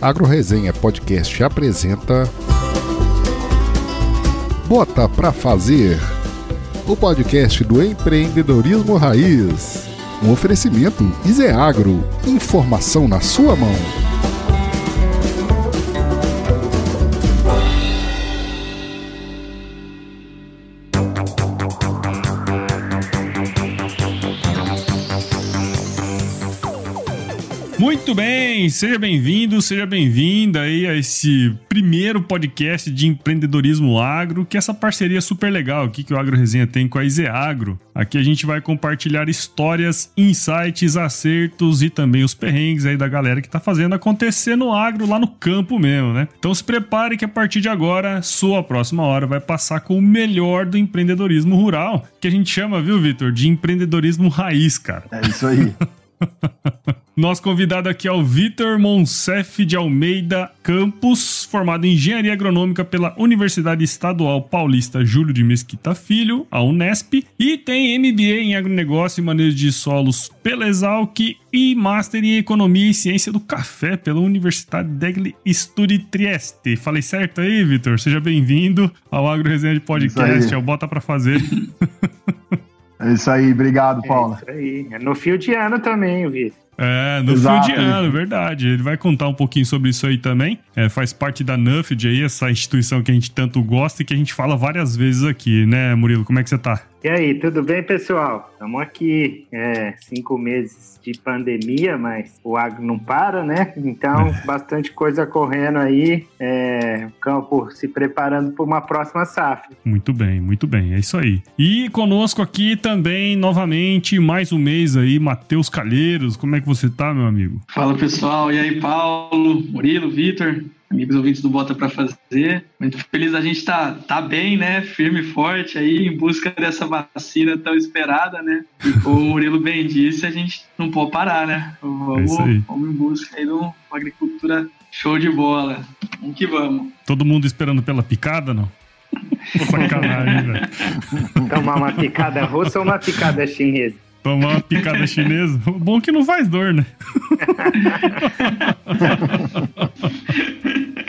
AgroResenha Podcast apresenta Bota pra Fazer, o podcast do empreendedorismo raiz. Um oferecimento Iseagro, informação na sua mão. Muito bem, seja bem-vindo, seja bem-vinda aí a esse primeiro podcast de empreendedorismo agro, que é essa parceria super legal aqui que o Agro Resenha tem com a Izeagro. Aqui a gente vai compartilhar histórias, insights, acertos e também os perrengues aí da galera que tá fazendo acontecer no agro lá no campo mesmo, né? Então se prepare que a partir de agora, sua próxima hora vai passar com o melhor do empreendedorismo rural, que a gente chama, viu, Vitor, de empreendedorismo raiz, cara. É isso aí. Nosso convidado aqui é o Vitor Monsef de Almeida Campos, formado em Engenharia Agronômica pela Universidade Estadual Paulista Júlio de Mesquita Filho, a Unesp, e tem MBA em Agronegócio e Manejo de Solos pela Exalc e Master em Economia e Ciência do Café pela Universidade degli Studi Trieste. Falei certo aí, Vitor? Seja bem-vindo ao Agro Resenha de Podcast, ao Bota Pra Fazer. É isso aí, obrigado, Paula. É isso aí. É no fio de ano também, Vitor. É, no Exato. fio de ano, verdade. Ele vai contar um pouquinho sobre isso aí também. É, faz parte da Nuffield aí, essa instituição que a gente tanto gosta e que a gente fala várias vezes aqui, né, Murilo? Como é que você tá? E aí, tudo bem, pessoal? Estamos aqui, é, cinco meses de pandemia, mas o agro não para, né? Então, bastante coisa correndo aí, é, o campo se preparando para uma próxima safra. Muito bem, muito bem, é isso aí. E conosco aqui também, novamente, mais um mês aí, Matheus Calheiros. Como é que você tá, meu amigo? Fala, pessoal. E aí, Paulo, Murilo, Vitor? Amigos ouvintes do Bota para Fazer. Muito feliz a gente tá, tá bem, né? Firme e forte aí em busca dessa vacina tão esperada, né? E como o Murilo bem disse, a gente não pode parar, né? Vamos, é vamos em busca aí de uma agricultura show de bola. Vamos que vamos. Todo mundo esperando pela picada, não? Sacanagem, velho. Tomar uma picada russa ou uma picada chinesa? Tomar uma picada chinesa? Bom que não faz dor, né?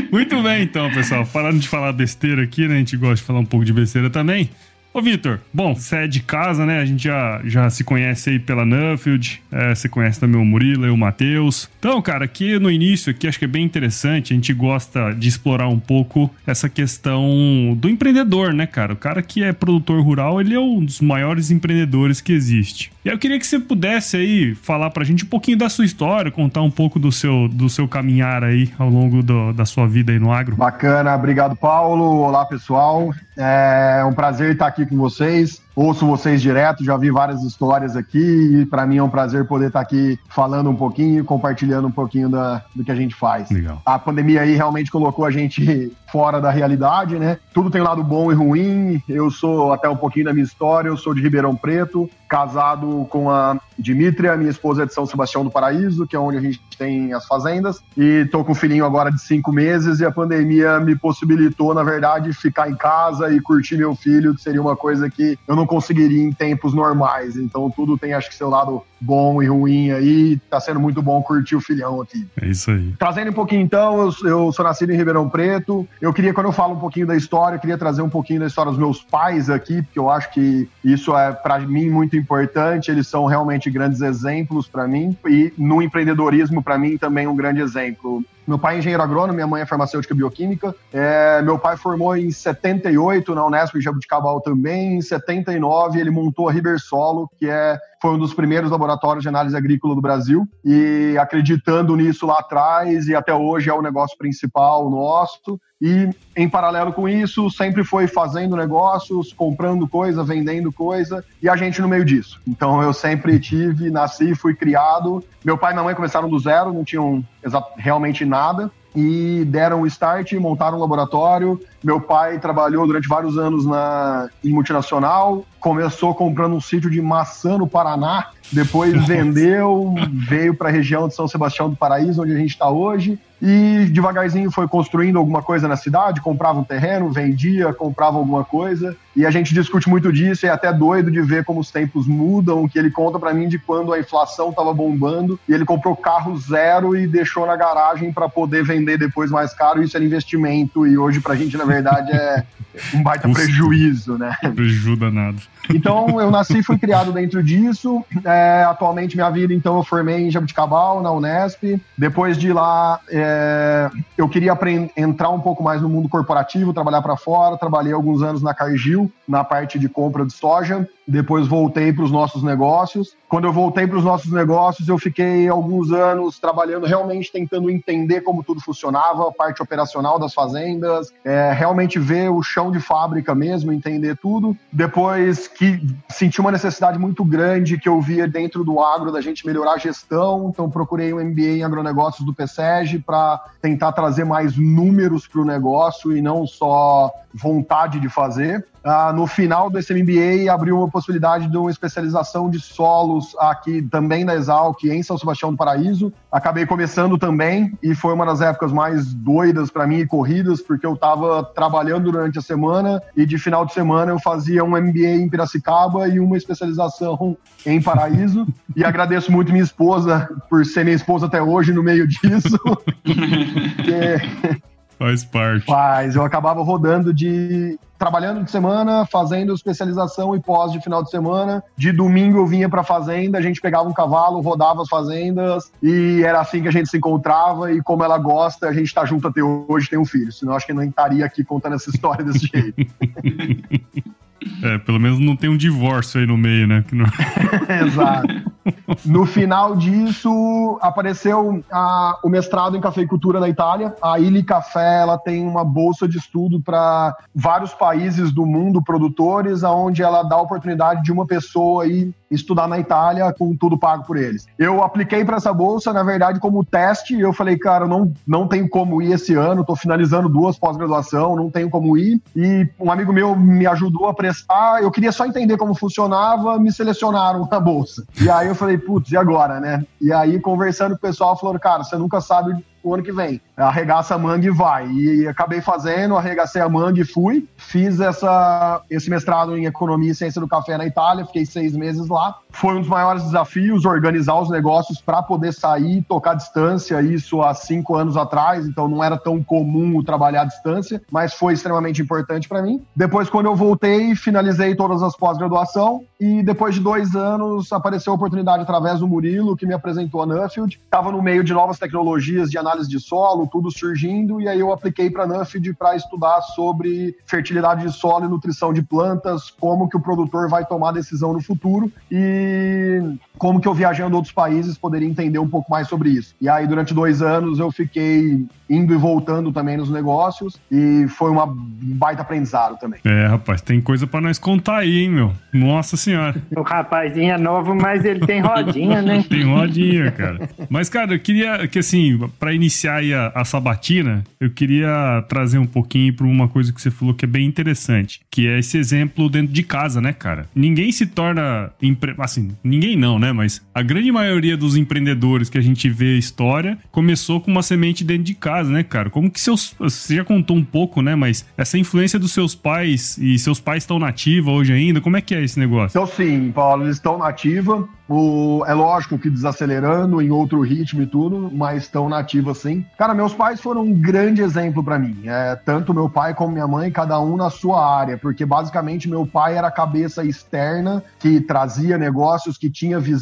Muito bem, então, pessoal. Parando de falar besteira aqui, né? A gente gosta de falar um pouco de besteira também. Ô, Vitor, bom, você é de casa, né? A gente já, já se conhece aí pela Nuffield, é, você conhece também o Murilo e o Matheus. Então, cara, aqui no início, aqui acho que é bem interessante, a gente gosta de explorar um pouco essa questão do empreendedor, né, cara? O cara que é produtor rural, ele é um dos maiores empreendedores que existe. E eu queria que você pudesse aí falar pra gente um pouquinho da sua história, contar um pouco do seu, do seu caminhar aí ao longo do, da sua vida aí no agro. Bacana, obrigado, Paulo. Olá, pessoal. É um prazer estar aqui com vocês. Ouço vocês direto, já vi várias histórias aqui e para mim é um prazer poder estar aqui falando um pouquinho, compartilhando um pouquinho da, do que a gente faz. Legal. A pandemia aí realmente colocou a gente fora da realidade, né? Tudo tem lado bom e ruim. Eu sou até um pouquinho da minha história, eu sou de Ribeirão Preto, casado com a Dimitria, minha esposa é de São Sebastião do Paraíso, que é onde a gente tem as fazendas, e tô com um filhinho agora de cinco meses e a pandemia me possibilitou, na verdade, ficar em casa e curtir meu filho, que seria uma coisa que eu não conseguiria em tempos normais. Então tudo tem, acho que, seu lado bom e ruim aí. Tá sendo muito bom curtir o filhão aqui. É isso aí. Trazendo um pouquinho então, eu, eu sou nascido em Ribeirão Preto. Eu queria, quando eu falo um pouquinho da história, eu queria trazer um pouquinho da história dos meus pais aqui, porque eu acho que isso é para mim muito importante. Eles são realmente grandes exemplos para mim e no empreendedorismo para mim também um grande exemplo. Meu pai é engenheiro agrônomo, minha mãe é farmacêutica bioquímica. É, meu pai formou em 78 na Unesp em Jabuticabal também. Em 79 ele montou a Ribersolo, que é foi um dos primeiros laboratórios de análise agrícola do Brasil e acreditando nisso lá atrás e até hoje é o negócio principal nosso. E em paralelo com isso, sempre foi fazendo negócios, comprando coisa, vendendo coisa e a gente no meio disso. Então eu sempre tive, nasci, fui criado. Meu pai e minha mãe começaram do zero, não tinham realmente nada e deram o start, montaram um laboratório. Meu pai trabalhou durante vários anos na, em multinacional, começou comprando um sítio de maçã no Paraná, depois vendeu, veio para a região de São Sebastião do Paraíso, onde a gente está hoje, e devagarzinho foi construindo alguma coisa na cidade, comprava um terreno, vendia, comprava alguma coisa. E a gente discute muito disso, e é até doido de ver como os tempos mudam, que ele conta para mim de quando a inflação estava bombando e ele comprou carro zero e deixou na garagem para poder vender depois mais caro. Isso era investimento e hoje pra gente, na verdade, é um baita prejuízo, né? Prejuízo danado. Então, eu nasci e fui criado dentro disso. É, atualmente, minha vida, então, eu formei em Jabuticabal, na Unesp. Depois de lá, é, eu queria entrar um pouco mais no mundo corporativo, trabalhar para fora. Trabalhei alguns anos na Cargill, na parte de compra de soja. Depois voltei para os nossos negócios. Quando eu voltei para os nossos negócios, eu fiquei alguns anos trabalhando, realmente tentando entender como tudo funcionava, a parte operacional das fazendas, é, realmente ver o chão de fábrica mesmo, entender tudo. Depois que senti uma necessidade muito grande que eu via dentro do agro da gente melhorar a gestão, então procurei um MBA em agronegócios do PSEG para tentar trazer mais números para o negócio e não só vontade de fazer. Ah, no final do SMBA abriu uma possibilidade de uma especialização de solos aqui também na Exalc em São Sebastião do Paraíso. Acabei começando também e foi uma das épocas mais doidas para mim e corridas, porque eu estava trabalhando durante a semana e de final de semana eu fazia um MBA em Piracicaba e uma especialização em Paraíso. e agradeço muito minha esposa por ser minha esposa até hoje no meio disso. Faz parte. Faz. Eu acabava rodando de. Trabalhando de semana, fazendo especialização e pós de final de semana. De domingo eu vinha pra fazenda, a gente pegava um cavalo, rodava as fazendas e era assim que a gente se encontrava. E como ela gosta, a gente tá junto até hoje, tem um filho. Senão acho que não estaria aqui contando essa história desse jeito. É, pelo menos não tem um divórcio aí no meio, né? Não... Exato. No final disso, apareceu a, o mestrado em cafeicultura na Itália. A Ilha Café ela tem uma bolsa de estudo para vários países do mundo produtores, aonde ela dá a oportunidade de uma pessoa aí estudar na Itália com tudo pago por eles. Eu apliquei para essa bolsa, na verdade, como teste. Eu falei, cara, não, não tenho como ir esse ano, estou finalizando duas pós-graduação, não tenho como ir. E um amigo meu me ajudou a prestar. Eu queria só entender como funcionava, me selecionaram na bolsa. E aí eu falei, putz, e agora, né? E aí, conversando com o pessoal, falou, cara, você nunca sabe o ano que vem. Arregaça a manga e vai. E acabei fazendo, arregacei a manga e fui. Fiz essa, esse mestrado em Economia e Ciência do Café na Itália, fiquei seis meses lá. Foi um dos maiores desafios organizar os negócios para poder sair, tocar distância, isso há cinco anos atrás, então não era tão comum trabalhar à distância, mas foi extremamente importante para mim. Depois, quando eu voltei, finalizei todas as pós-graduação e depois de dois anos apareceu a oportunidade através do Murilo, que me apresentou a Nuffield. Estava no meio de novas tecnologias de análise de solo, tudo surgindo, e aí eu apliquei para a Nuffield para estudar sobre fertilidade de solo e nutrição de plantas, como que o produtor vai tomar decisão no futuro. E como que eu viajando outros países poderia entender um pouco mais sobre isso. E aí durante dois anos eu fiquei indo e voltando também nos negócios e foi uma baita aprendizado também. É, rapaz, tem coisa para nós contar aí, hein, meu? Nossa senhora. O rapazinho é novo, mas ele tem rodinha, né? tem rodinha, cara. Mas, cara, eu queria que, assim, para iniciar aí a, a, sabatina, eu queria trazer um pouquinho para uma coisa que você falou que é bem interessante, que é esse exemplo dentro de casa, né, cara? Ninguém se torna, empre... assim, ninguém não, né? Mas a grande maioria dos empreendedores que a gente vê a história começou com uma semente dentro de casa né, cara? Como que seus. Você já contou um pouco, né? Mas essa influência dos seus pais e seus pais estão nativa hoje ainda, como é que é esse negócio? Então, sim, Paulo, eles estão nativa. O, é lógico que desacelerando em outro ritmo e tudo, mas estão nativos assim. Cara, meus pais foram um grande exemplo para mim. É, tanto meu pai como minha mãe, cada um na sua área, porque basicamente meu pai era a cabeça externa que trazia negócios, que tinha visão,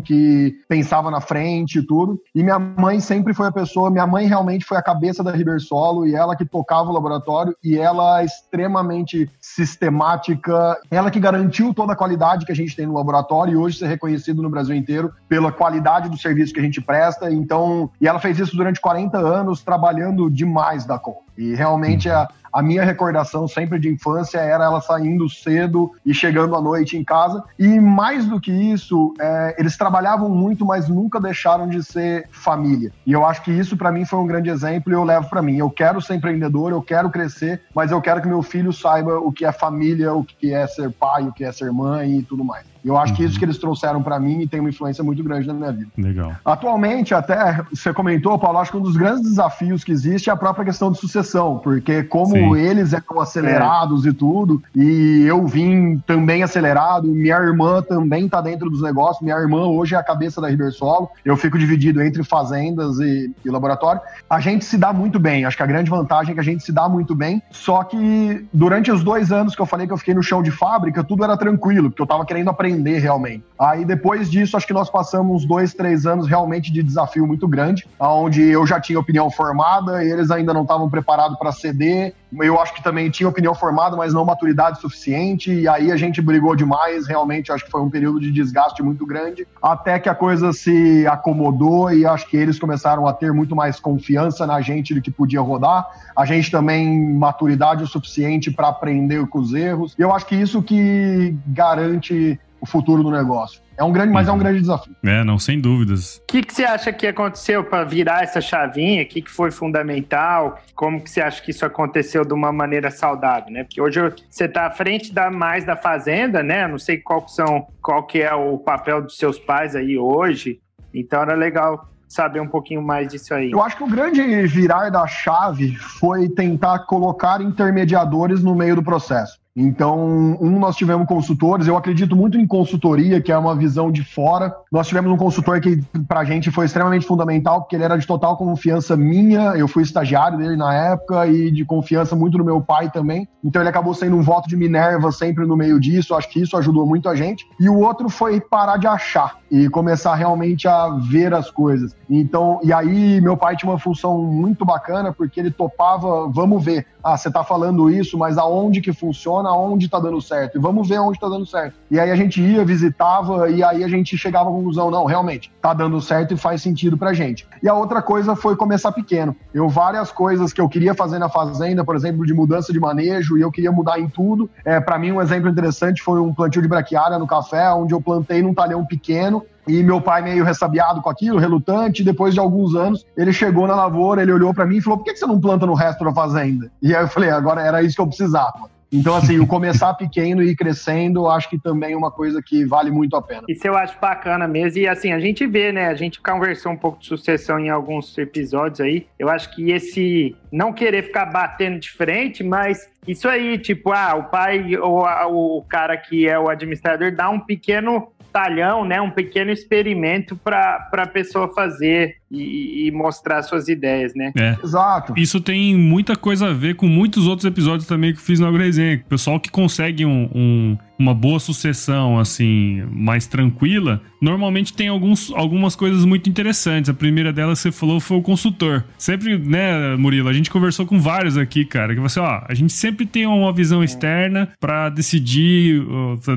que pensava na frente e tudo. E minha mãe sempre foi a pessoa, minha mãe realmente foi a cabeça da Ribersolo e ela que tocava o laboratório e ela é extremamente sistemática, ela que garantiu toda a qualidade que a gente tem no laboratório e hoje ser reconhecido no Brasil inteiro pela qualidade do serviço que a gente presta. Então, e ela fez isso durante 40 anos, trabalhando demais da conta. E realmente a, a minha recordação sempre de infância era ela saindo cedo e chegando à noite em casa. E mais do que isso, é, eles trabalhavam muito, mas nunca deixaram de ser família. E eu acho que isso para mim foi um grande exemplo e eu levo para mim. Eu quero ser empreendedor, eu quero crescer, mas eu quero que meu filho saiba o que é família, o que é ser pai, o que é ser mãe e tudo mais. Eu acho uhum. que isso que eles trouxeram para mim tem uma influência muito grande na minha vida. Legal. Atualmente, até você comentou, Paulo, acho que um dos grandes desafios que existe é a própria questão de sucessão, porque como Sim. eles eram acelerados é. e tudo, e eu vim também acelerado, minha irmã também tá dentro dos negócios, minha irmã hoje é a cabeça da Ribersolo, eu fico dividido entre fazendas e, e laboratório. A gente se dá muito bem, acho que a grande vantagem é que a gente se dá muito bem, só que durante os dois anos que eu falei que eu fiquei no chão de fábrica, tudo era tranquilo, porque eu tava querendo aprender realmente. Aí depois disso, acho que nós passamos dois, três anos realmente de desafio muito grande, onde eu já tinha opinião formada, eles ainda não estavam preparados para ceder. Eu acho que também tinha opinião formada, mas não maturidade suficiente. E aí a gente brigou demais. Realmente, acho que foi um período de desgaste muito grande, até que a coisa se acomodou e acho que eles começaram a ter muito mais confiança na gente do que podia rodar. A gente também maturidade o suficiente para aprender com os erros. Eu acho que isso que garante o futuro do negócio. É um grande, mas é um uhum. grande desafio. É, não, sem dúvidas. O que, que você acha que aconteceu para virar essa chavinha? O que, que foi fundamental? Como que você acha que isso aconteceu de uma maneira saudável, né? Porque hoje você está à frente da mais da fazenda, né? Não sei qual que são, qual que é o papel dos seus pais aí hoje. Então era legal saber um pouquinho mais disso aí. Eu acho que o grande virar da chave foi tentar colocar intermediadores no meio do processo. Então, um, nós tivemos consultores, eu acredito muito em consultoria, que é uma visão de fora. Nós tivemos um consultor que, para a gente, foi extremamente fundamental, porque ele era de total confiança minha, eu fui estagiário dele na época, e de confiança muito no meu pai também. Então, ele acabou sendo um voto de Minerva sempre no meio disso, acho que isso ajudou muito a gente. E o outro foi parar de achar e começar realmente a ver as coisas. Então, e aí, meu pai tinha uma função muito bacana, porque ele topava, vamos ver, ah, você está falando isso, mas aonde que funciona? Aonde está dando certo e vamos ver aonde está dando certo. E aí a gente ia, visitava e aí a gente chegava à conclusão, não, realmente, está dando certo e faz sentido pra gente. E a outra coisa foi começar pequeno. Eu várias coisas que eu queria fazer na fazenda, por exemplo, de mudança de manejo e eu queria mudar em tudo. É, para mim um exemplo interessante foi um plantio de braquiária no café, onde eu plantei num talhão pequeno e meu pai meio ressabiado com aquilo, relutante. Depois de alguns anos, ele chegou na lavoura, ele olhou para mim e falou: "Por que você não planta no resto da fazenda?" E aí eu falei: "Agora era isso que eu precisava." Então, assim, o começar pequeno e ir crescendo, acho que também é uma coisa que vale muito a pena. Isso eu acho bacana mesmo. E assim, a gente vê, né? A gente conversou um pouco de sucessão em alguns episódios aí. Eu acho que esse não querer ficar batendo de frente, mas isso aí, tipo, ah, o pai ou a, o cara que é o administrador dá um pequeno talhão, né, um pequeno experimento para a pessoa fazer e, e, mostrar suas ideias, né? É. Exato. Isso tem muita coisa a ver com muitos outros episódios também que eu fiz no AgroResenha. Pessoal que consegue um, um uma boa sucessão, assim, mais tranquila, normalmente tem alguns, algumas coisas muito interessantes. A primeira delas você falou foi o consultor. Sempre, né, Murilo, a gente conversou com vários aqui, cara, que você, ó, a gente sempre tem uma visão externa para decidir,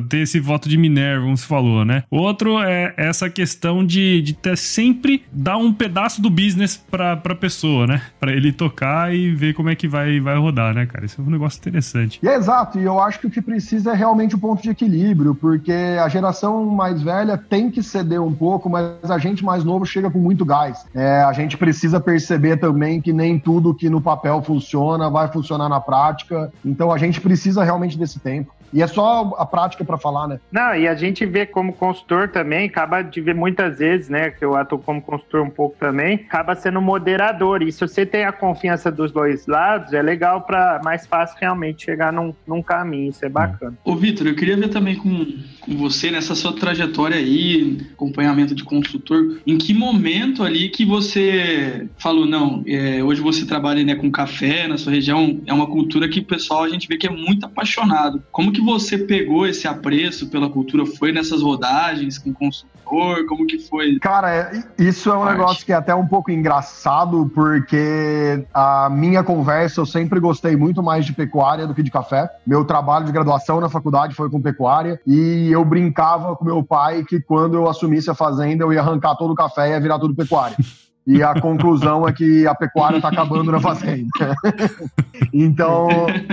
ter esse voto de Minerva, como você falou, né? Outro é essa questão de, de ter sempre dar um pedaço do business pra, pra pessoa, né? Pra ele tocar e ver como é que vai, vai rodar, né, cara? Isso é um negócio interessante. E é exato, e eu acho que o que precisa é realmente o ponto ponto de equilíbrio, porque a geração mais velha tem que ceder um pouco, mas a gente mais novo chega com muito gás. É, a gente precisa perceber também que nem tudo que no papel funciona vai funcionar na prática, então a gente precisa realmente desse tempo. E é só a prática para falar, né? Não, e a gente vê como consultor também, acaba de ver muitas vezes, né, que eu atuo como consultor um pouco também, acaba sendo moderador. E se você tem a confiança dos dois lados, é legal para mais fácil realmente chegar num, num caminho. Isso é bacana. Ô, Vitor, eu queria ver também com, com você nessa sua trajetória aí, acompanhamento de consultor, em que momento ali que você falou, não, é, hoje você trabalha né, com café na sua região, é uma cultura que o pessoal a gente vê que é muito apaixonado. Como que você pegou esse apreço pela cultura? Foi nessas rodagens com consultor? Como que foi? Cara, é, isso é um parte? negócio que é até um pouco engraçado, porque a minha conversa eu sempre gostei muito mais de pecuária do que de café. Meu trabalho de graduação na faculdade foi com pecuária e eu brincava com meu pai que quando eu assumisse a fazenda eu ia arrancar todo o café e ia virar tudo pecuária. E a conclusão é que a pecuária está acabando na fazenda. então.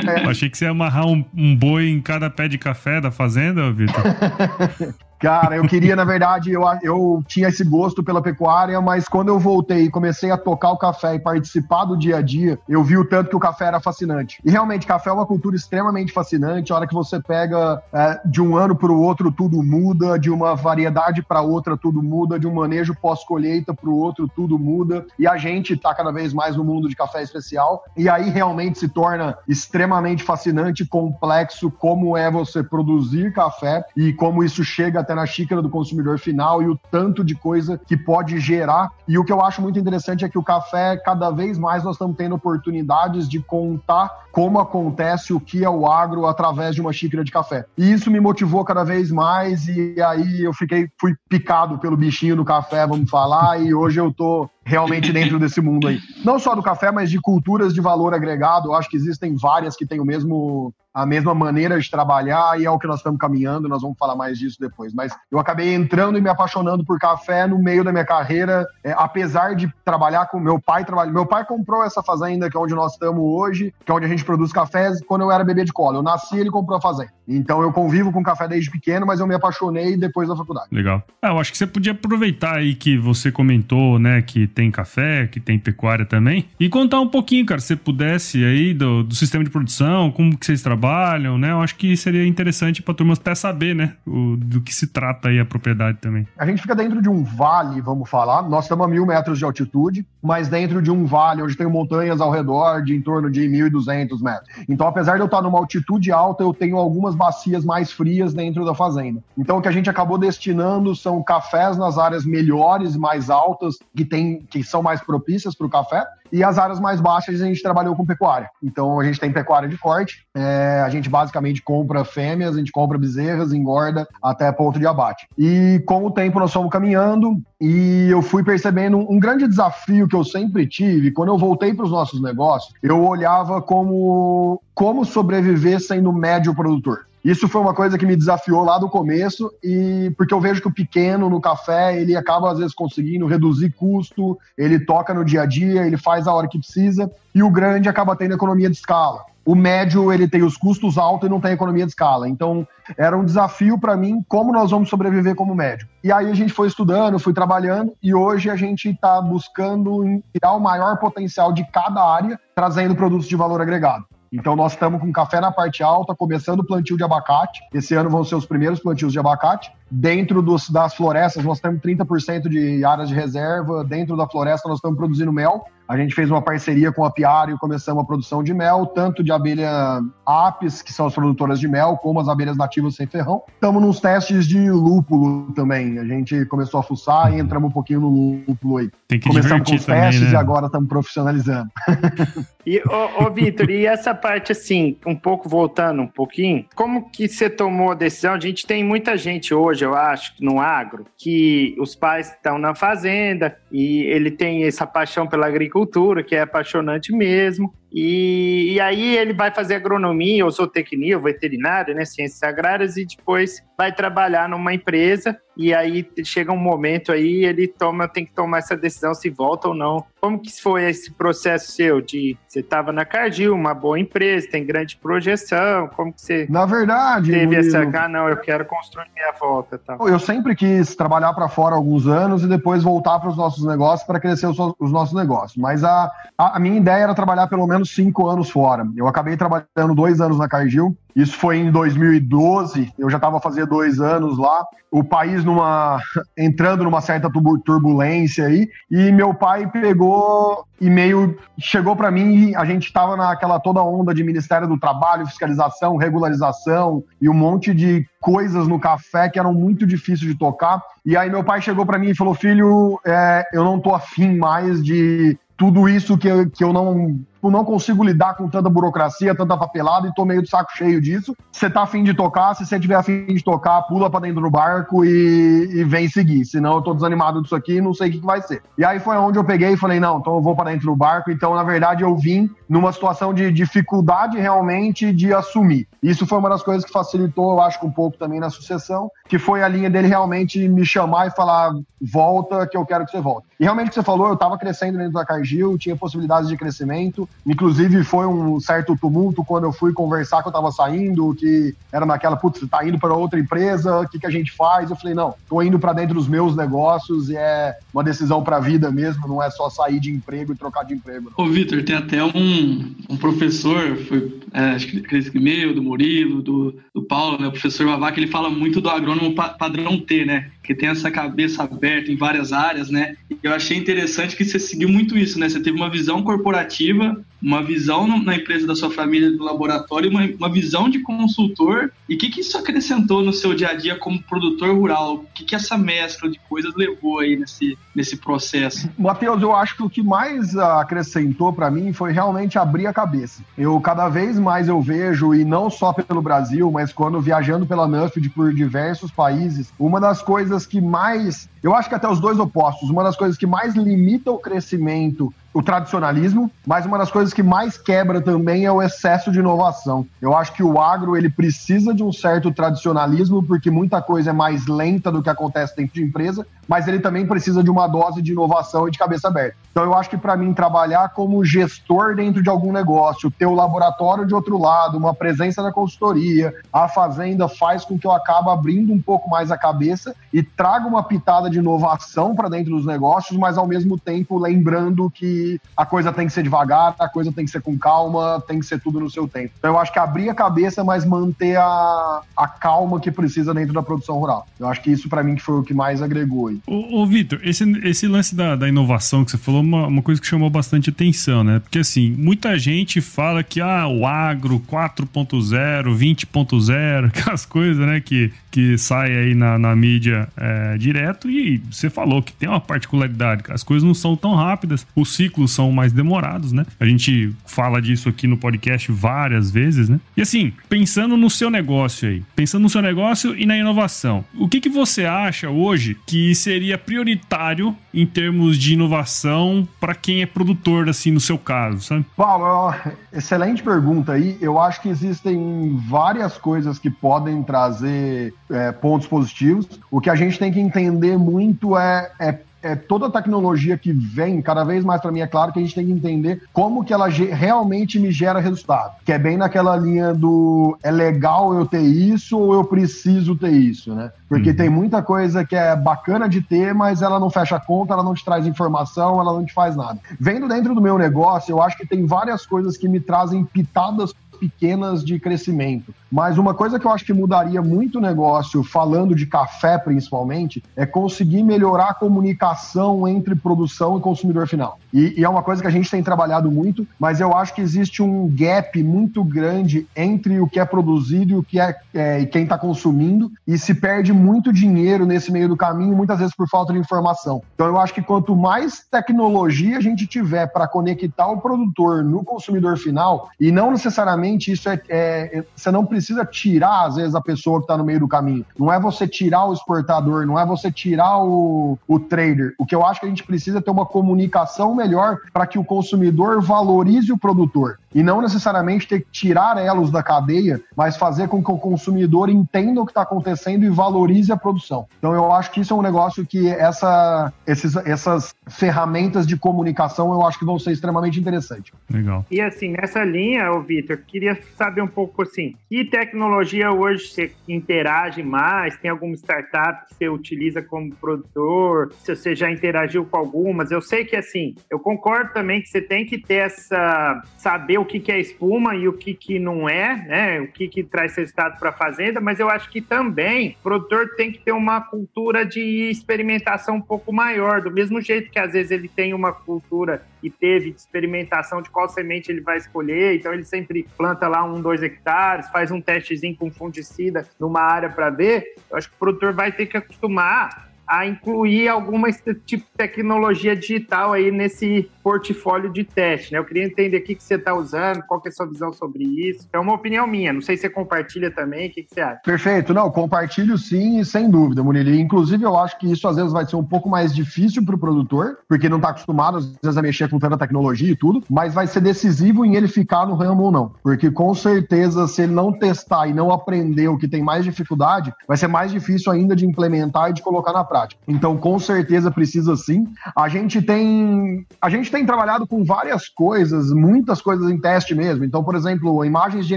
É... Achei que você ia amarrar um, um, boi em cada pé de café da fazenda, Vitor. Cara, eu queria, na verdade, eu, eu tinha esse gosto pela pecuária, mas quando eu voltei e comecei a tocar o café e participar do dia a dia, eu vi o tanto que o café era fascinante. E realmente, café é uma cultura extremamente fascinante. A hora que você pega é, de um ano para o outro, tudo muda, de uma variedade para outra, tudo muda, de um manejo pós-colheita para o outro, tudo muda. E a gente está cada vez mais no mundo de café especial. E aí realmente se torna extremamente fascinante, complexo como é você produzir café e como isso chega até na xícara do consumidor final e o tanto de coisa que pode gerar. E o que eu acho muito interessante é que o café, cada vez mais, nós estamos tendo oportunidades de contar como acontece o que é o agro através de uma xícara de café. E isso me motivou cada vez mais e aí eu fiquei fui picado pelo bichinho do café, vamos falar, e hoje eu tô realmente dentro desse mundo aí. Não só do café, mas de culturas de valor agregado. Eu acho que existem várias que têm o mesmo a mesma maneira de trabalhar e é o que nós estamos caminhando, nós vamos falar mais disso depois. Mas eu acabei entrando e me apaixonando por café no meio da minha carreira, é, apesar de trabalhar com meu pai, trabalho. Meu pai comprou essa fazenda que é onde nós estamos hoje, que é onde a gente produz cafés, quando eu era bebê de cola. Eu nasci ele comprou a fazenda. Então eu convivo com café desde pequeno, mas eu me apaixonei depois da faculdade. Legal. Ah, eu acho que você podia aproveitar aí que você comentou, né, que tem café, que tem pecuária também, e contar um pouquinho, cara, se pudesse aí do, do sistema de produção, como que vocês trabalham né? Eu acho que seria interessante para a turma até saber, né? O, do que se trata aí a propriedade também. A gente fica dentro de um vale, vamos falar. Nós estamos a mil metros de altitude, mas dentro de um vale onde tem montanhas ao redor de em torno de 1.200 metros. Então, apesar de eu estar numa altitude alta, eu tenho algumas bacias mais frias dentro da fazenda. Então, o que a gente acabou destinando são cafés nas áreas melhores, mais altas, que, tem, que são mais propícias para o café, e as áreas mais baixas a gente trabalhou com pecuária. Então a gente tem pecuária de corte, é, a gente basicamente compra fêmeas, a gente compra bezerras, engorda até ponto de abate. E com o tempo nós fomos caminhando e eu fui percebendo um grande desafio que eu sempre tive, quando eu voltei para os nossos negócios, eu olhava como como sobreviver sendo médio produtor. Isso foi uma coisa que me desafiou lá do começo e porque eu vejo que o pequeno no café, ele acaba às vezes conseguindo reduzir custo, ele toca no dia a dia, ele faz a hora que precisa e o grande acaba tendo economia de escala. O médio, ele tem os custos altos e não tem economia de escala. Então, era um desafio para mim como nós vamos sobreviver como médio. E aí a gente foi estudando, fui trabalhando e hoje a gente está buscando tirar o maior potencial de cada área, trazendo produtos de valor agregado. Então nós estamos com café na parte alta, começando o plantio de abacate. Esse ano vão ser os primeiros plantios de abacate. Dentro dos, das florestas, nós temos 30% de áreas de reserva. Dentro da floresta, nós estamos produzindo mel. A gente fez uma parceria com o apiário e começamos a produção de mel, tanto de abelha apis, que são as produtoras de mel, como as abelhas nativas sem ferrão. Estamos nos testes de lúpulo também. A gente começou a fuçar e entramos um pouquinho no lúpulo aí. Tem que Começamos com os também, testes né? e agora estamos profissionalizando. E, ô, ô Vitor, e essa parte assim, um pouco voltando um pouquinho, como que você tomou a decisão? A gente tem muita gente hoje, eu acho, no agro, que os pais estão na fazenda e ele tem essa paixão pela agricultura, que é apaixonante mesmo. E, e aí ele vai fazer agronomia, ou zootecnia, ou veterinário, né, ciências agrárias, e depois vai trabalhar numa empresa. E aí chega um momento aí, ele toma, tem que tomar essa decisão se volta ou não. Como que foi esse processo seu de você estava na Cardil, uma boa empresa, tem grande projeção, como que você Na verdade, teve Murilo, essa, ah, não, eu quero construir minha volta, tal. eu sempre quis trabalhar para fora alguns anos e depois voltar para os nossos negócios para crescer os, os nossos negócios. Mas a, a, a minha ideia era trabalhar pelo menos cinco anos fora. Eu acabei trabalhando dois anos na Cargill. Isso foi em 2012. Eu já estava fazendo dois anos lá. O país numa entrando numa certa turbu- turbulência aí. E meu pai pegou e meio chegou para mim. e A gente estava naquela toda onda de Ministério do Trabalho, fiscalização, regularização e um monte de coisas no café que eram muito difíceis de tocar. E aí meu pai chegou para mim e falou: Filho, é, eu não tô afim mais de tudo isso que que eu não, eu não consigo lidar com tanta burocracia, tanta papelada e tô meio de saco cheio disso. Você tá afim de tocar, se você tiver afim de tocar, pula pra dentro do barco e, e vem seguir. Senão eu tô desanimado disso aqui e não sei o que, que vai ser. E aí foi onde eu peguei e falei, não, então eu vou para dentro do barco. Então, na verdade, eu vim numa situação de dificuldade realmente de assumir. Isso foi uma das coisas que facilitou, eu acho um pouco também na sucessão, que foi a linha dele realmente me chamar e falar, volta, que eu quero que você volte. E realmente o que você falou, eu estava crescendo dentro da Cargill, tinha possibilidades de crescimento, Inclusive, foi um certo tumulto quando eu fui conversar que eu estava saindo, que era naquela, putz, tá indo para outra empresa, o que, que a gente faz? Eu falei, não, tô indo para dentro dos meus negócios e é uma decisão para a vida mesmo, não é só sair de emprego e trocar de emprego. Não. Ô, Vitor, tem até um, um professor, foi, é, acho que meu, do Murilo, do, do Paulo, né, o professor que ele fala muito do agrônomo padrão T, né? Que tem essa cabeça aberta em várias áreas, né? E eu achei interessante que você seguiu muito isso, né? Você teve uma visão corporativa, uma visão na empresa da sua família, do laboratório, uma, uma visão de consultor. E o que, que isso acrescentou no seu dia a dia como produtor rural? O que, que essa mescla de coisas levou aí nesse, nesse processo? Matheus, eu acho que o que mais acrescentou para mim foi realmente abrir a cabeça. Eu cada vez mais eu vejo, e não só pelo Brasil, mas quando viajando pela NUFID por diversos países, uma das coisas que mais eu acho que até os dois opostos. Uma das coisas que mais limita o crescimento o tradicionalismo, mas uma das coisas que mais quebra também é o excesso de inovação. Eu acho que o agro ele precisa de um certo tradicionalismo porque muita coisa é mais lenta do que acontece dentro de empresa, mas ele também precisa de uma dose de inovação e de cabeça aberta. Então eu acho que para mim trabalhar como gestor dentro de algum negócio, ter o laboratório de outro lado, uma presença da consultoria, a fazenda faz com que eu acabe abrindo um pouco mais a cabeça e traga uma pitada de inovação para dentro dos negócios, mas ao mesmo tempo lembrando que a coisa tem que ser devagar, a coisa tem que ser com calma, tem que ser tudo no seu tempo. Então eu acho que abrir a cabeça, mas manter a, a calma que precisa dentro da produção rural. Eu acho que isso para mim foi o que mais agregou. Aí. Ô, ô Vitor, esse, esse lance da, da inovação que você falou, uma, uma coisa que chamou bastante atenção, né? Porque assim, muita gente fala que ah, o agro 4.0, 20.0, aquelas coisas, né, que, que sai aí na, na mídia é, direto e você falou que tem uma particularidade, as coisas não são tão rápidas, os ciclos são mais demorados, né? A gente fala disso aqui no podcast várias vezes, né? E assim, pensando no seu negócio aí, pensando no seu negócio e na inovação, o que, que você acha hoje que seria prioritário em termos de inovação para quem é produtor, assim, no seu caso, sabe? Paulo, excelente pergunta aí. Eu acho que existem várias coisas que podem trazer é, pontos positivos. O que a gente tem que entender muito é, é é, toda a tecnologia que vem, cada vez mais para mim é claro que a gente tem que entender como que ela realmente me gera resultado. Que é bem naquela linha do é legal eu ter isso ou eu preciso ter isso, né? Porque uhum. tem muita coisa que é bacana de ter, mas ela não fecha a conta, ela não te traz informação, ela não te faz nada. Vendo dentro do meu negócio, eu acho que tem várias coisas que me trazem pitadas pequenas de crescimento. Mas uma coisa que eu acho que mudaria muito o negócio, falando de café principalmente, é conseguir melhorar a comunicação entre produção e consumidor final. E, e, é uma coisa que a gente tem trabalhado muito, mas eu acho que existe um gap muito grande entre o que é produzido e o que é, é quem está consumindo, e se perde muito dinheiro nesse meio do caminho, muitas vezes por falta de informação. Então eu acho que quanto mais tecnologia a gente tiver para conectar o produtor no consumidor final, e não necessariamente isso é, é você não precisa tirar às vezes a pessoa que está no meio do caminho. Não é você tirar o exportador, não é você tirar o, o trader. O que eu acho que a gente precisa é ter uma comunicação melhor para que o consumidor valorize o produtor e não necessariamente ter que tirar elos da cadeia, mas fazer com que o consumidor entenda o que está acontecendo e valorize a produção. Então eu acho que isso é um negócio que essa, esses, essas ferramentas de comunicação eu acho que vão ser extremamente interessantes. Legal. E assim, nessa linha, o Vitor, queria saber um pouco assim, que tecnologia hoje você interage mais? Tem alguma startup que você utiliza como produtor? Se você já interagiu com algumas? Eu sei que assim, eu concordo também que você tem que ter essa saber o que, é espuma e o que, que não é, né? O que, que traz resultado para a fazenda, mas eu acho que também o produtor tem que ter uma cultura de experimentação um pouco maior, do mesmo jeito que às vezes ele tem uma cultura e teve de experimentação de qual semente ele vai escolher, então ele sempre planta lá um, dois hectares, faz um testezinho com fungicida numa área para ver. Eu acho que o produtor vai ter que acostumar a incluir alguma tipo de tecnologia digital aí nesse portfólio de teste, né? Eu queria entender o que, que você está usando, qual que é a sua visão sobre isso. É uma opinião minha, não sei se você compartilha também, o que, que você acha? Perfeito, não, compartilho sim, sem dúvida, Murilo. Inclusive, eu acho que isso às vezes vai ser um pouco mais difícil para o produtor, porque não está acostumado às vezes a mexer com tanta tecnologia e tudo, mas vai ser decisivo em ele ficar no ramo ou não. Porque com certeza, se ele não testar e não aprender o que tem mais dificuldade, vai ser mais difícil ainda de implementar e de colocar na prática. Então, com certeza precisa sim. A gente tem a gente tem trabalhado com várias coisas, muitas coisas em teste mesmo. Então, por exemplo, imagens de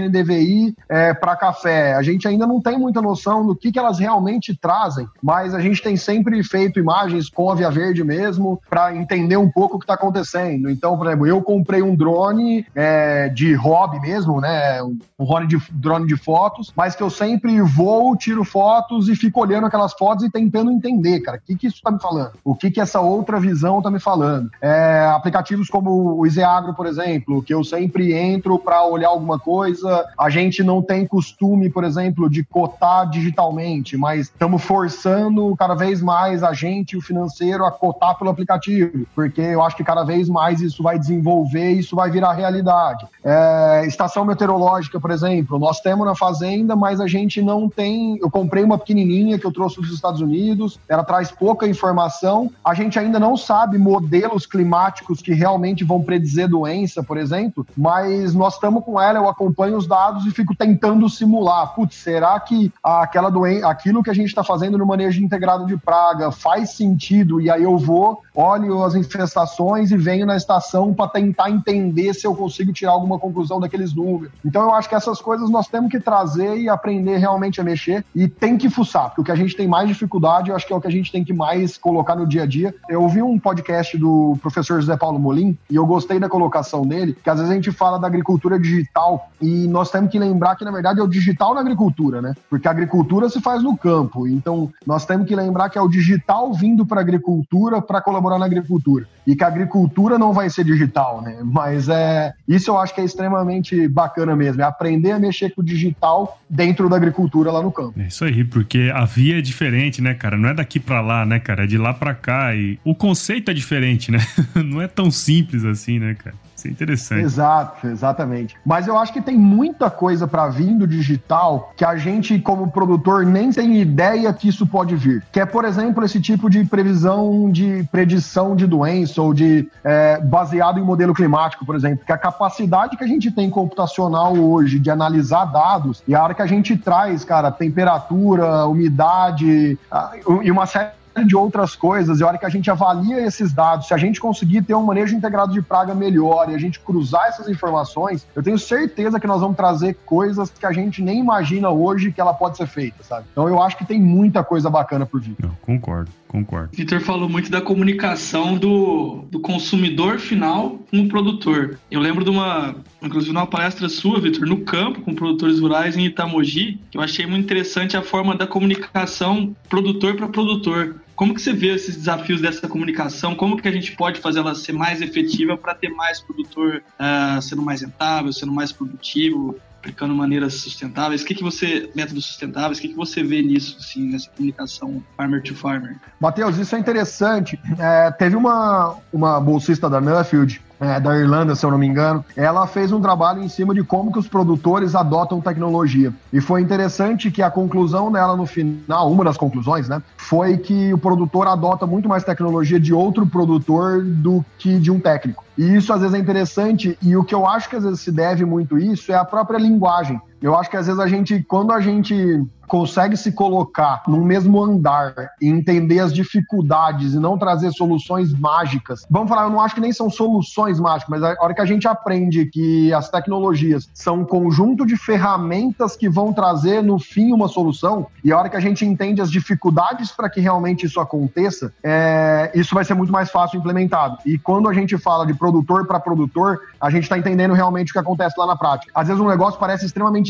NDVI é, para café. A gente ainda não tem muita noção do que, que elas realmente trazem, mas a gente tem sempre feito imagens com a Via Verde mesmo para entender um pouco o que está acontecendo. Então, por exemplo, eu comprei um drone é, de hobby mesmo, né? Um drone de, drone de fotos, mas que eu sempre vou, tiro fotos e fico olhando aquelas fotos e tentando entender, cara, o que, que isso está me falando? O que, que essa outra visão está me falando? É, aplicativos como o Iseagro, por exemplo, que eu sempre entro para olhar alguma coisa. A gente não tem costume, por exemplo, de cotar digitalmente, mas estamos forçando cada vez mais a gente o financeiro a cotar pelo aplicativo, porque eu acho que cada vez mais isso vai desenvolver isso vai virar realidade. É, estação meteorológica, por exemplo, nós temos na fazenda, mas a gente não tem. Eu comprei uma pequenininha que eu trouxe dos Estados Unidos, ela traz pouca informação. A gente ainda não sabe modelos climáticos que realmente vão predizer doença, por exemplo, mas nós estamos com ela, eu acompanho os dados e fico tentando simular. Putz, será que aquela doença, aquilo que a gente está fazendo no manejo integrado de praga faz sentido? E aí eu vou, olho as infestações e venho na estação para tentar entender se eu consigo tirar alguma conclusão daqueles números. Então eu acho que essas coisas nós temos que trazer e aprender realmente a mexer e tem que fuçar, porque o que a gente tem mais dificuldade, eu acho que é o que a gente tem que mais colocar no dia a dia. Eu ouvi um podcast do professor José Paulo Molim e eu gostei da colocação dele, que às vezes a gente fala da agricultura digital e nós temos que lembrar que na verdade é o digital na agricultura, né? Porque a agricultura se faz no campo. Então nós temos que lembrar que é o digital vindo para a agricultura para colaborar na agricultura e que a agricultura não vai ser digital, né? Mas é isso eu acho que é extremamente bacana mesmo, é aprender a mexer com o digital dentro da agricultura lá no campo. É isso aí, porque a via é diferente, né, cara? Não é daqui para lá, né, cara? É de lá para cá e o conceito é diferente, né? Não é tão simples assim, né, cara? Isso é interessante. Exato, exatamente. Mas eu acho que tem muita coisa para vir do digital que a gente, como produtor, nem tem ideia que isso pode vir. Que é, por exemplo, esse tipo de previsão de predição de doença ou de é, baseado em modelo climático, por exemplo. Que a capacidade que a gente tem computacional hoje de analisar dados e a hora que a gente traz, cara, temperatura, umidade e uma série de outras coisas, e a hora que a gente avalia esses dados, se a gente conseguir ter um manejo integrado de praga melhor e a gente cruzar essas informações, eu tenho certeza que nós vamos trazer coisas que a gente nem imagina hoje que ela pode ser feita, sabe? Então eu acho que tem muita coisa bacana por vir. Não, concordo, concordo. Vitor falou muito da comunicação do, do consumidor final com o produtor. Eu lembro de uma, inclusive, uma palestra sua, Vitor, no campo com produtores rurais em Itamogi, eu achei muito interessante a forma da comunicação produtor para produtor. Como que você vê esses desafios dessa comunicação? Como que a gente pode fazer ela ser mais efetiva para ter mais produtor uh, sendo mais rentável, sendo mais produtivo, aplicando maneiras sustentáveis? O que, que você, métodos sustentáveis, o que, que você vê nisso, assim, nessa comunicação farmer to farmer? Matheus, isso é interessante. É, teve uma, uma bolsista da Nuffield é, da Irlanda, se eu não me engano, ela fez um trabalho em cima de como que os produtores adotam tecnologia. E foi interessante que a conclusão dela no final, uma das conclusões, né, foi que o produtor adota muito mais tecnologia de outro produtor do que de um técnico. E isso às vezes é interessante, e o que eu acho que às vezes se deve muito isso é a própria linguagem. Eu acho que às vezes a gente, quando a gente consegue se colocar no mesmo andar e entender as dificuldades e não trazer soluções mágicas. Vamos falar, eu não acho que nem são soluções mágicas, mas a hora que a gente aprende que as tecnologias são um conjunto de ferramentas que vão trazer no fim uma solução, e a hora que a gente entende as dificuldades para que realmente isso aconteça, é, isso vai ser muito mais fácil implementado. E quando a gente fala de produtor para produtor, a gente está entendendo realmente o que acontece lá na prática. Às vezes um negócio parece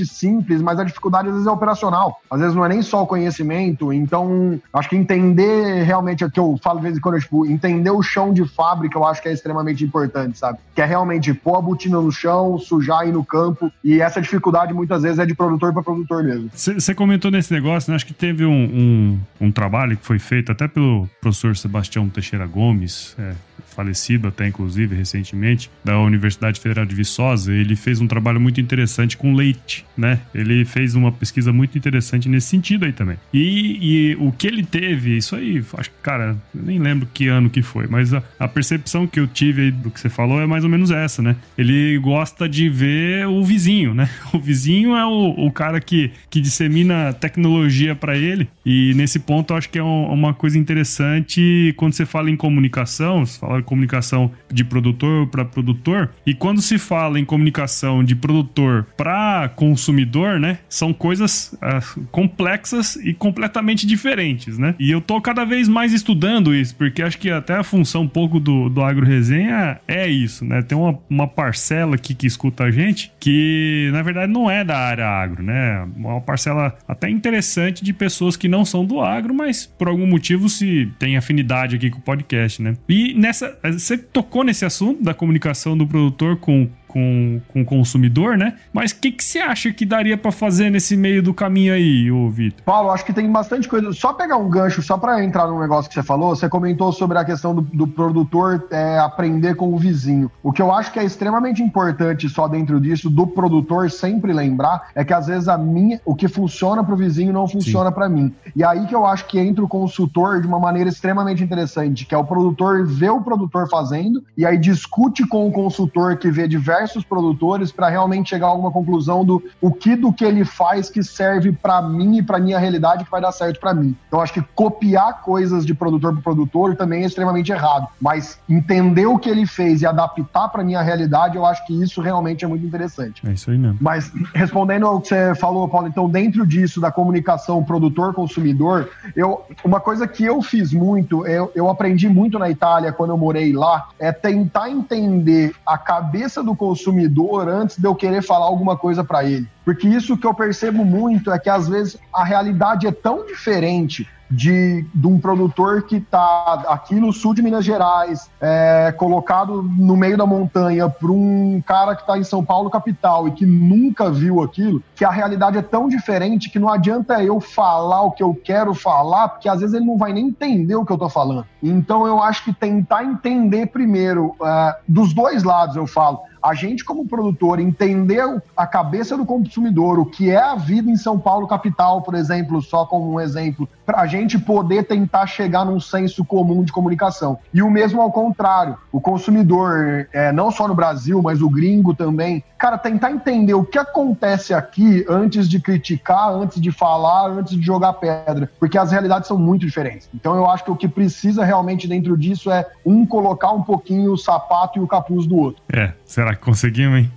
simples, mas a dificuldade às vezes é operacional. Às vezes não é nem só o conhecimento. Então, acho que entender realmente, é o que eu falo de vez em quando, tipo, entender o chão de fábrica, eu acho que é extremamente importante, sabe? Que é realmente pôr a botina no chão, sujar aí no campo. E essa dificuldade muitas vezes é de produtor para produtor mesmo. Você comentou nesse negócio, né? Acho que teve um, um, um, trabalho que foi feito até pelo professor Sebastião Teixeira Gomes, é, falecido até inclusive recentemente, da Universidade Federal de Viçosa. Ele fez um trabalho muito interessante com leite né? Ele fez uma pesquisa muito interessante nesse sentido aí também. E, e o que ele teve, isso aí, acho que, cara, nem lembro que ano que foi, mas a, a percepção que eu tive aí do que você falou é mais ou menos essa, né? Ele gosta de ver o vizinho, né? O vizinho é o, o cara que, que dissemina tecnologia para ele. E nesse ponto eu acho que é um, uma coisa interessante quando você fala em comunicação, você fala em comunicação de produtor para produtor, e quando se fala em comunicação de produtor para consumidor, né? São coisas uh, complexas e completamente diferentes, né? E eu tô cada vez mais estudando isso, porque acho que até a função um pouco do, do Agro Resenha é isso, né? Tem uma, uma parcela aqui que escuta a gente que, na verdade, não é da área agro, né? Uma parcela até interessante de pessoas que não são do agro, mas por algum motivo se tem afinidade aqui com o podcast, né? E nessa. Você tocou nesse assunto da comunicação do produtor com com, com o consumidor, né? Mas o que, que você acha que daria para fazer nesse meio do caminho aí, ô Vitor? Paulo, acho que tem bastante coisa. Só pegar um gancho, só para entrar no negócio que você falou, você comentou sobre a questão do, do produtor é, aprender com o vizinho. O que eu acho que é extremamente importante só dentro disso, do produtor sempre lembrar, é que às vezes a minha, o que funciona para o vizinho não funciona para mim. E aí que eu acho que entra o consultor de uma maneira extremamente interessante, que é o produtor ver o produtor fazendo e aí discute com o consultor que vê diversos diversos produtores para realmente chegar a alguma conclusão do o que do que ele faz que serve para mim e para minha realidade que vai dar certo para mim. Então acho que copiar coisas de produtor para produtor também é extremamente errado, mas entender o que ele fez e adaptar para minha realidade, eu acho que isso realmente é muito interessante. É isso aí mesmo. Mas respondendo ao que você falou, Paulo, então dentro disso da comunicação produtor-consumidor, eu uma coisa que eu fiz muito, eu, eu aprendi muito na Itália quando eu morei lá, é tentar entender a cabeça do consumidor consumidor antes de eu querer falar alguma coisa para ele. Porque isso que eu percebo muito é que às vezes a realidade é tão diferente de, de um produtor que está aqui no sul de Minas Gerais, é, colocado no meio da montanha, para um cara que está em São Paulo, capital, e que nunca viu aquilo, que a realidade é tão diferente que não adianta eu falar o que eu quero falar, porque às vezes ele não vai nem entender o que eu estou falando. Então eu acho que tentar entender primeiro, é, dos dois lados eu falo, a gente, como produtor, entender a cabeça do consumidor, o que é a vida em São Paulo, capital, por exemplo, só como um exemplo, para a gente poder tentar chegar num senso comum de comunicação. E o mesmo ao contrário, o consumidor, é, não só no Brasil, mas o gringo também, cara, tentar entender o que acontece aqui antes de criticar, antes de falar, antes de jogar pedra, porque as realidades são muito diferentes. Então eu acho que o que precisa realmente dentro disso é um colocar um pouquinho o sapato e o capuz do outro. É, será conseguimos, hein?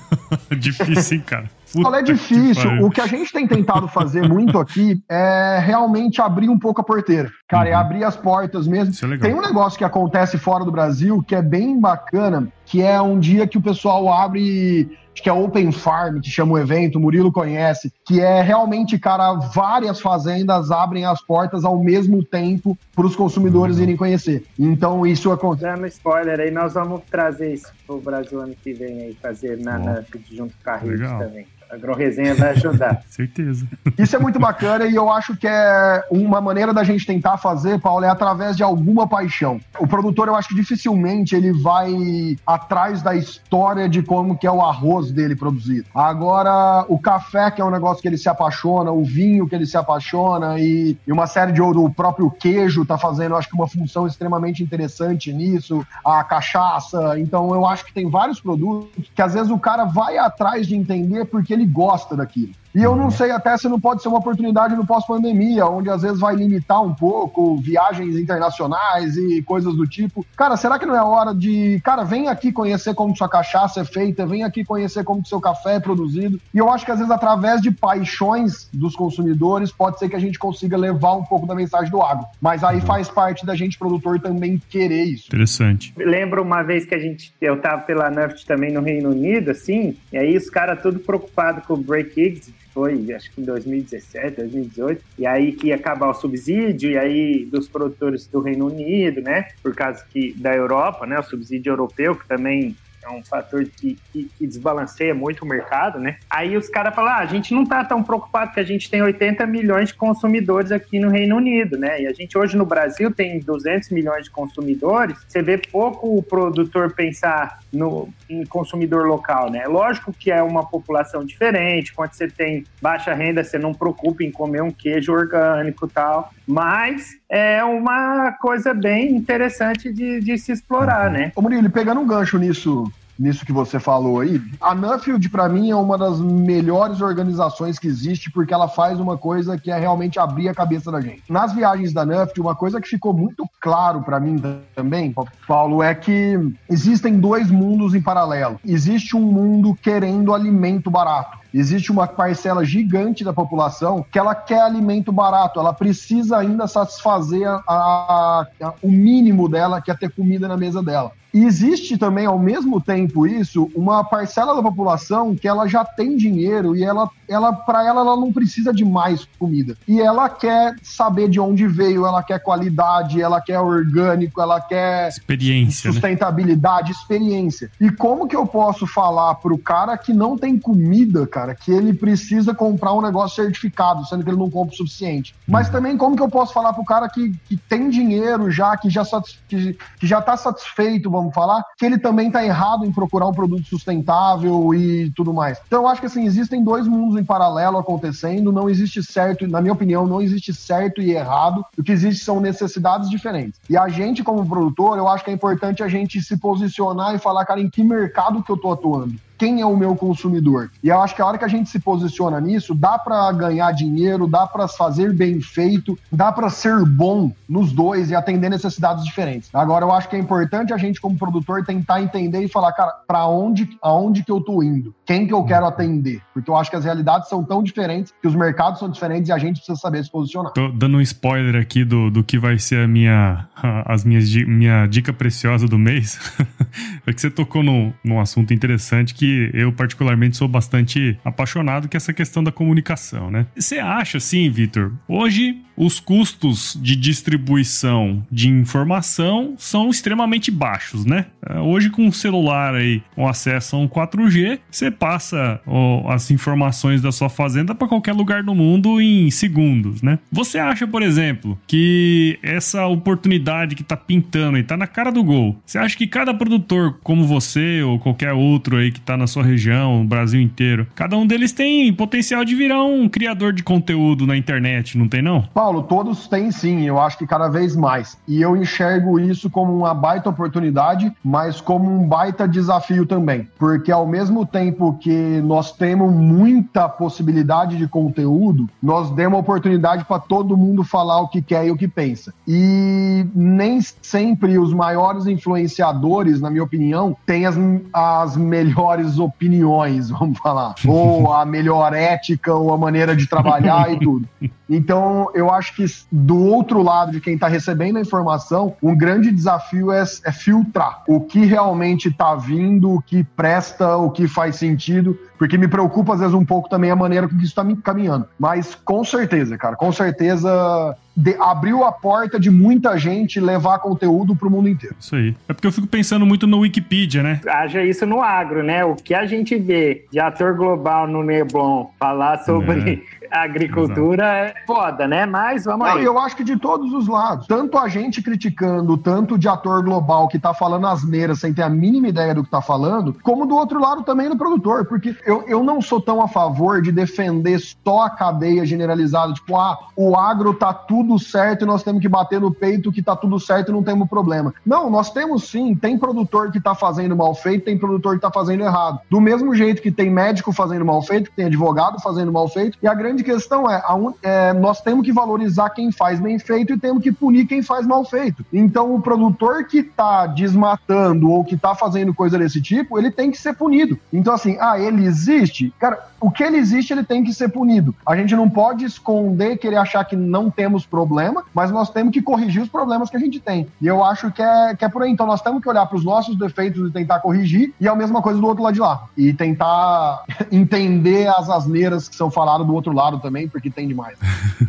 Difícil, hein, cara? Puta é difícil. Que o que a gente tem tentado fazer muito aqui é realmente abrir um pouco a porteira. Cara, é uhum. é abrir as portas mesmo. É tem um negócio que acontece fora do Brasil que é bem bacana, que é um dia que o pessoal abre acho que é Open Farm, que chama o evento, o Murilo conhece, que é realmente, cara, várias fazendas abrem as portas ao mesmo tempo para os consumidores uhum. irem conhecer. Então, isso acontece. Dando spoiler aí, nós vamos trazer isso para o Brasil ano que vem aí, fazer na, na junto com a Rede também. A AgroResenha vai ajudar. Certeza. Isso é muito bacana e eu acho que é uma maneira da gente tentar fazer, Paulo, é através de alguma paixão. O produtor, eu acho que dificilmente ele vai atrás da história de como que é o arroz dele produzido. Agora, o café, que é um negócio que ele se apaixona, o vinho que ele se apaixona e, e uma série de outros, o próprio queijo tá fazendo, eu acho que uma função extremamente interessante nisso, a cachaça. Então, eu acho que tem vários produtos que às vezes o cara vai atrás de entender porque ele gosta daquilo. E eu não sei até se não pode ser uma oportunidade no pós-pandemia, onde às vezes vai limitar um pouco viagens internacionais e coisas do tipo. Cara, será que não é hora de, cara, vem aqui conhecer como sua cachaça é feita, vem aqui conhecer como seu café é produzido. E eu acho que às vezes através de paixões dos consumidores pode ser que a gente consiga levar um pouco da mensagem do agro. Mas aí faz parte da gente produtor também querer isso. Interessante. Lembro uma vez que a gente eu tava pela Nuft também no Reino Unido, assim, e aí os caras tudo preocupado com o break eggs foi acho que em 2017, 2018, e aí que ia acabar o subsídio, e aí dos produtores do Reino Unido, né, por causa que da Europa, né, o subsídio europeu, que também é um fator que, que, que, desbalanceia muito o mercado, né? Aí os caras falam, ah, a gente não tá tão preocupado que a gente tem 80 milhões de consumidores aqui no Reino Unido, né? E a gente hoje no Brasil tem 200 milhões de consumidores, você vê pouco o produtor pensar no em consumidor local, né? Lógico que é uma população diferente, quando você tem baixa renda, você não preocupa em comer um queijo orgânico e tal, mas é uma coisa bem interessante de, de se explorar, né? Ô Murilo, pegando um gancho nisso nisso que você falou aí. A Nuffield, para mim, é uma das melhores organizações que existe, porque ela faz uma coisa que é realmente abrir a cabeça da gente. Nas viagens da Nuffield, uma coisa que ficou muito claro para mim também, Paulo, é que existem dois mundos em paralelo. Existe um mundo querendo alimento barato Existe uma parcela gigante da população que ela quer alimento barato, ela precisa ainda satisfazer a, a, a, o mínimo dela, que é ter comida na mesa dela. E existe também, ao mesmo tempo, isso, uma parcela da população que ela já tem dinheiro e ela, ela para ela, ela não precisa de mais comida. E ela quer saber de onde veio, ela quer qualidade, ela quer orgânico, ela quer experiência, né? sustentabilidade, né? experiência. E como que eu posso falar pro cara que não tem comida, cara, que ele precisa comprar um negócio certificado, sendo que ele não compra o suficiente? Mas uhum. também como que eu posso falar pro cara que, que tem dinheiro já, que já, que, que já tá satisfeito, vamos falar, que ele também está errado em procurar um produto sustentável e tudo mais. Então eu acho que assim, existem dois mundos em paralelo acontecendo, não existe certo, na minha opinião, não existe certo e errado, o que existe são necessidades diferentes. E a gente, como produtor, eu acho que é importante a gente se posicionar e falar, cara, em que mercado que eu tô atuando? Quem é o meu consumidor. E eu acho que a hora que a gente se posiciona nisso, dá para ganhar dinheiro, dá para fazer bem feito, dá para ser bom nos dois e atender necessidades diferentes. Agora eu acho que é importante a gente como produtor tentar entender e falar, cara, para onde, aonde que eu tô indo? Quem que eu quero atender? Porque eu acho que as realidades são tão diferentes, que os mercados são diferentes e a gente precisa saber se posicionar. Tô dando um spoiler aqui do, do que vai ser a minha as minhas minha dica preciosa do mês. é que você tocou num, num assunto interessante que que eu particularmente sou bastante apaixonado, que é essa questão da comunicação, né? Você acha assim, Vitor? Hoje os custos de distribuição de informação são extremamente baixos, né? É, hoje com o celular aí, com acesso a um 4G, você passa ó, as informações da sua fazenda para qualquer lugar do mundo em segundos, né? Você acha, por exemplo, que essa oportunidade que tá pintando e tá na cara do gol, você acha que cada produtor como você ou qualquer outro aí que na sua região, no Brasil inteiro, cada um deles tem potencial de virar um criador de conteúdo na internet, não tem não? Paulo, todos têm sim, eu acho que cada vez mais. E eu enxergo isso como uma baita oportunidade, mas como um baita desafio também. Porque ao mesmo tempo que nós temos muita possibilidade de conteúdo, nós demos oportunidade para todo mundo falar o que quer e o que pensa. E nem sempre os maiores influenciadores, na minha opinião, têm as, as melhores opiniões, vamos falar. Ou a melhor ética, ou a maneira de trabalhar e tudo. Então, eu acho que do outro lado de quem está recebendo a informação, um grande desafio é, é filtrar o que realmente está vindo, o que presta, o que faz sentido, porque me preocupa às vezes um pouco também a maneira com que isso está me caminhando. Mas com certeza, cara, com certeza de, abriu a porta de muita gente levar conteúdo para o mundo inteiro. Isso aí. É porque eu fico pensando muito no Wikipedia, né? Haja isso no agro, né? O que a gente vê de ator global no Neblon falar sobre é. agricultura Exato. é foda, né? Mas vamos Não, aí. Eu acho que de todos os lados. Tanto a gente criticando, tanto de ator global que tá falando asneiras sem ter a mínima ideia do que tá falando, como do outro lado também do produtor. Porque eu, eu não sou tão a favor de defender só a cadeia generalizada, tipo, ah, o agro tá tudo tudo certo e nós temos que bater no peito que tá tudo certo e não temos problema. Não, nós temos sim, tem produtor que tá fazendo mal feito, tem produtor que tá fazendo errado. Do mesmo jeito que tem médico fazendo mal feito, que tem advogado fazendo mal feito, e a grande questão é, un... é nós temos que valorizar quem faz bem feito e temos que punir quem faz mal feito. Então, o produtor que tá desmatando ou que tá fazendo coisa desse tipo, ele tem que ser punido. Então, assim, ah, ele existe? Cara, o que ele existe, ele tem que ser punido. A gente não pode esconder, querer achar que não temos problema, mas nós temos que corrigir os problemas que a gente tem. E eu acho que é, que é por aí. Então nós temos que olhar para os nossos defeitos e tentar corrigir, e é a mesma coisa do outro lado de lá. E tentar entender as asneiras que são faladas do outro lado também, porque tem demais.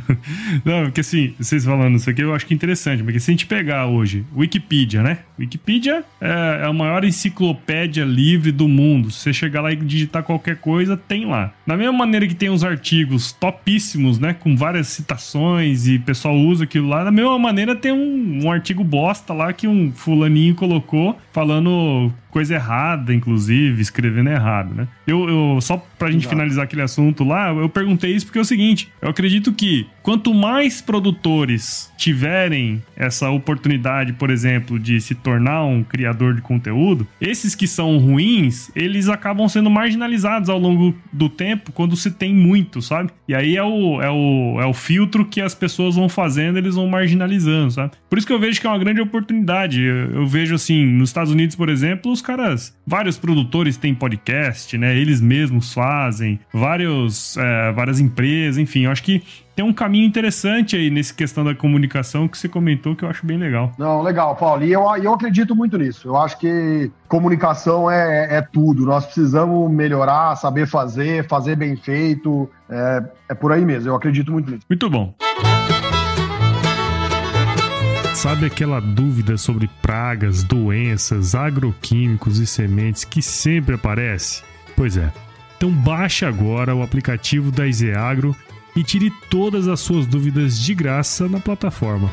Não, porque assim, vocês falando isso aqui, eu acho que é interessante, porque se a gente pegar hoje Wikipedia, né? Wikipedia é, é a maior enciclopédia livre do mundo. Se você chegar lá e digitar qualquer coisa, tem lá. Da mesma maneira que tem uns artigos topíssimos, né? Com várias citações e o pessoal usa aquilo lá, da mesma maneira tem um, um artigo bosta lá que um fulaninho colocou falando coisa errada, inclusive, escrevendo errado, né? Eu, eu só pra gente Exato. finalizar aquele assunto lá, eu perguntei isso porque é o seguinte: eu acredito que quanto mais produtores tiverem essa oportunidade, por exemplo, de se tornar um criador de conteúdo, esses que são ruins, eles acabam sendo marginalizados ao longo do tempo quando se tem muito, sabe? E aí é o, é o, é o filtro que as pessoas vão fazendo, eles vão marginalizando, sabe? Por isso que eu vejo que é uma grande oportunidade. Eu, eu vejo assim, nos Estados Unidos, por exemplo, os caras, vários produtores têm podcast, né? Eles mesmos fazem, vários, é, várias empresas, enfim, eu acho que tem um caminho interessante aí nesse questão da comunicação que você comentou que eu acho bem legal. Não, legal, Paulo. E eu, eu acredito muito nisso. Eu acho que comunicação é, é tudo. Nós precisamos melhorar, saber fazer, fazer bem feito. É, é por aí mesmo. Eu acredito muito nisso. Muito bom. Sabe aquela dúvida sobre pragas, doenças, agroquímicos e sementes que sempre aparece? Pois é. Então baixe agora o aplicativo da Izeagro e tire todas as suas dúvidas de graça na plataforma.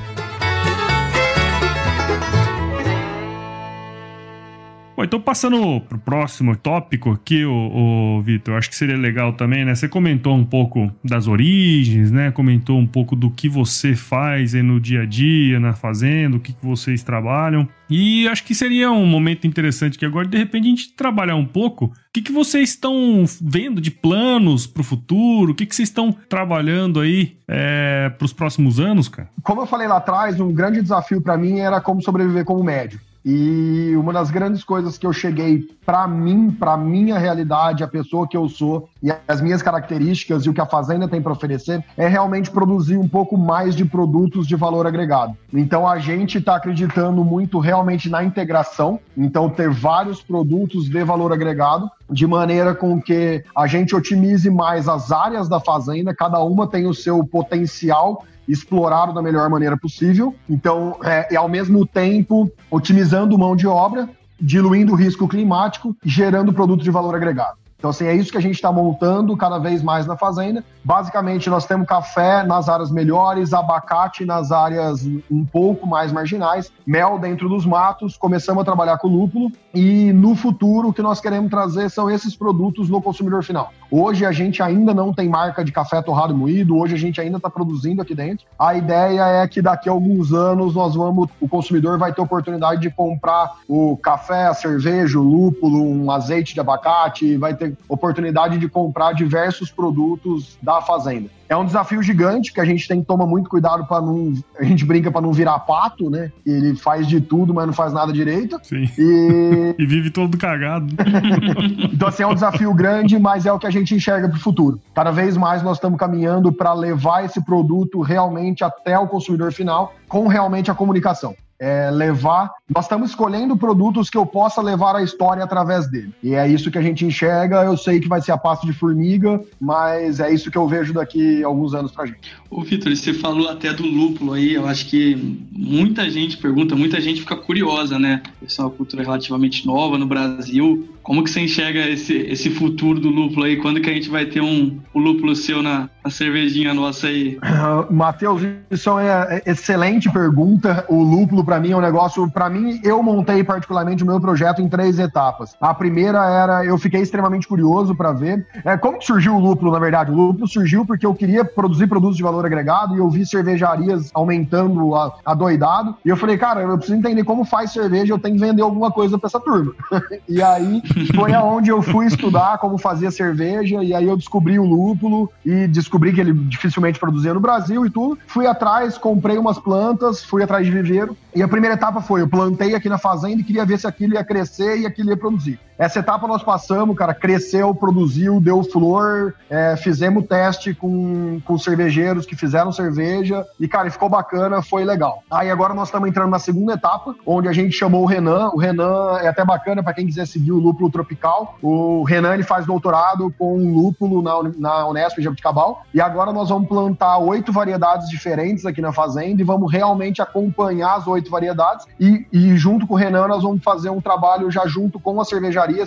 Bom, então passando pro próximo tópico aqui, o, Vitor, acho que seria legal também, né? Você comentou um pouco das origens, né? Comentou um pouco do que você faz aí no dia a dia, na fazenda, o que, que vocês trabalham. E acho que seria um momento interessante que agora, de repente, a gente trabalhar um pouco. O que, que vocês estão vendo de planos para o futuro? O que, que vocês estão trabalhando aí é, para os próximos anos, cara? Como eu falei lá atrás, um grande desafio para mim era como sobreviver como médio. E uma das grandes coisas que eu cheguei para mim, para minha realidade, a pessoa que eu sou e as minhas características e o que a fazenda tem para oferecer é realmente produzir um pouco mais de produtos de valor agregado. Então a gente está acreditando muito realmente na integração, então ter vários produtos de valor agregado de maneira com que a gente otimize mais as áreas da fazenda, cada uma tem o seu potencial explorado da melhor maneira possível. Então, é, e ao mesmo tempo, otimizando mão de obra, diluindo o risco climático, gerando produto de valor agregado. Então, assim, é isso que a gente está montando cada vez mais na fazenda. Basicamente, nós temos café nas áreas melhores, abacate nas áreas um pouco mais marginais, mel dentro dos matos. Começamos a trabalhar com lúpulo e no futuro o que nós queremos trazer são esses produtos no consumidor final. Hoje a gente ainda não tem marca de café torrado e moído, hoje a gente ainda está produzindo aqui dentro. A ideia é que daqui a alguns anos nós vamos, o consumidor vai ter oportunidade de comprar o café, a cerveja, o lúpulo, um azeite de abacate, vai ter oportunidade de comprar diversos produtos da fazenda. É um desafio gigante que a gente tem que tomar muito cuidado para não. A gente brinca para não virar pato, né? Ele faz de tudo, mas não faz nada direito. Sim. E, e vive todo cagado. então, assim, é um desafio grande, mas é o que a gente enxerga para o futuro. Cada vez mais nós estamos caminhando para levar esse produto realmente até o consumidor final com realmente a comunicação é, levar. Nós estamos escolhendo produtos que eu possa levar a história através dele. E é isso que a gente enxerga. Eu sei que vai ser a passo de formiga, mas é isso que eu vejo daqui a alguns anos pra gente. Ô, Vitor, você falou até do lúpulo aí. Eu acho que muita gente pergunta, muita gente fica curiosa, né? Essa é uma cultura relativamente nova no Brasil. Como que você enxerga esse, esse futuro do lúpulo aí? Quando que a gente vai ter um, o lúpulo seu na, na cervejinha nossa aí? Matheus, isso é uma excelente pergunta. O lúpulo, para mim, é um negócio. Para mim, eu montei particularmente o meu projeto em três etapas. A primeira era, eu fiquei extremamente curioso para ver é, como que surgiu o lúpulo, na verdade. O lúpulo surgiu porque eu queria produzir produtos de valor agregado e eu vi cervejarias aumentando a, a doidado. E eu falei, cara, eu preciso entender como faz cerveja, eu tenho que vender alguma coisa para essa turma. e aí foi aonde eu fui estudar como fazia cerveja, e aí eu descobri o lúpulo e descobri que ele dificilmente produzia no Brasil e tudo. Fui atrás, comprei umas plantas, fui atrás de viveiro, e a primeira etapa foi: eu plantei aqui na fazenda e queria ver se aquilo ia crescer e aquilo ia produzir. Essa etapa nós passamos, cara, cresceu, produziu, deu flor, é, fizemos teste com, com cervejeiros que fizeram cerveja e, cara, ficou bacana, foi legal. Aí agora nós estamos entrando na segunda etapa, onde a gente chamou o Renan. O Renan é até bacana para quem quiser seguir o Lúpulo Tropical. O Renan ele faz doutorado com lúpulo na, na Unesp de Jabuticabal e agora nós vamos plantar oito variedades diferentes aqui na fazenda e vamos realmente acompanhar as oito variedades e, e junto com o Renan nós vamos fazer um trabalho já junto com as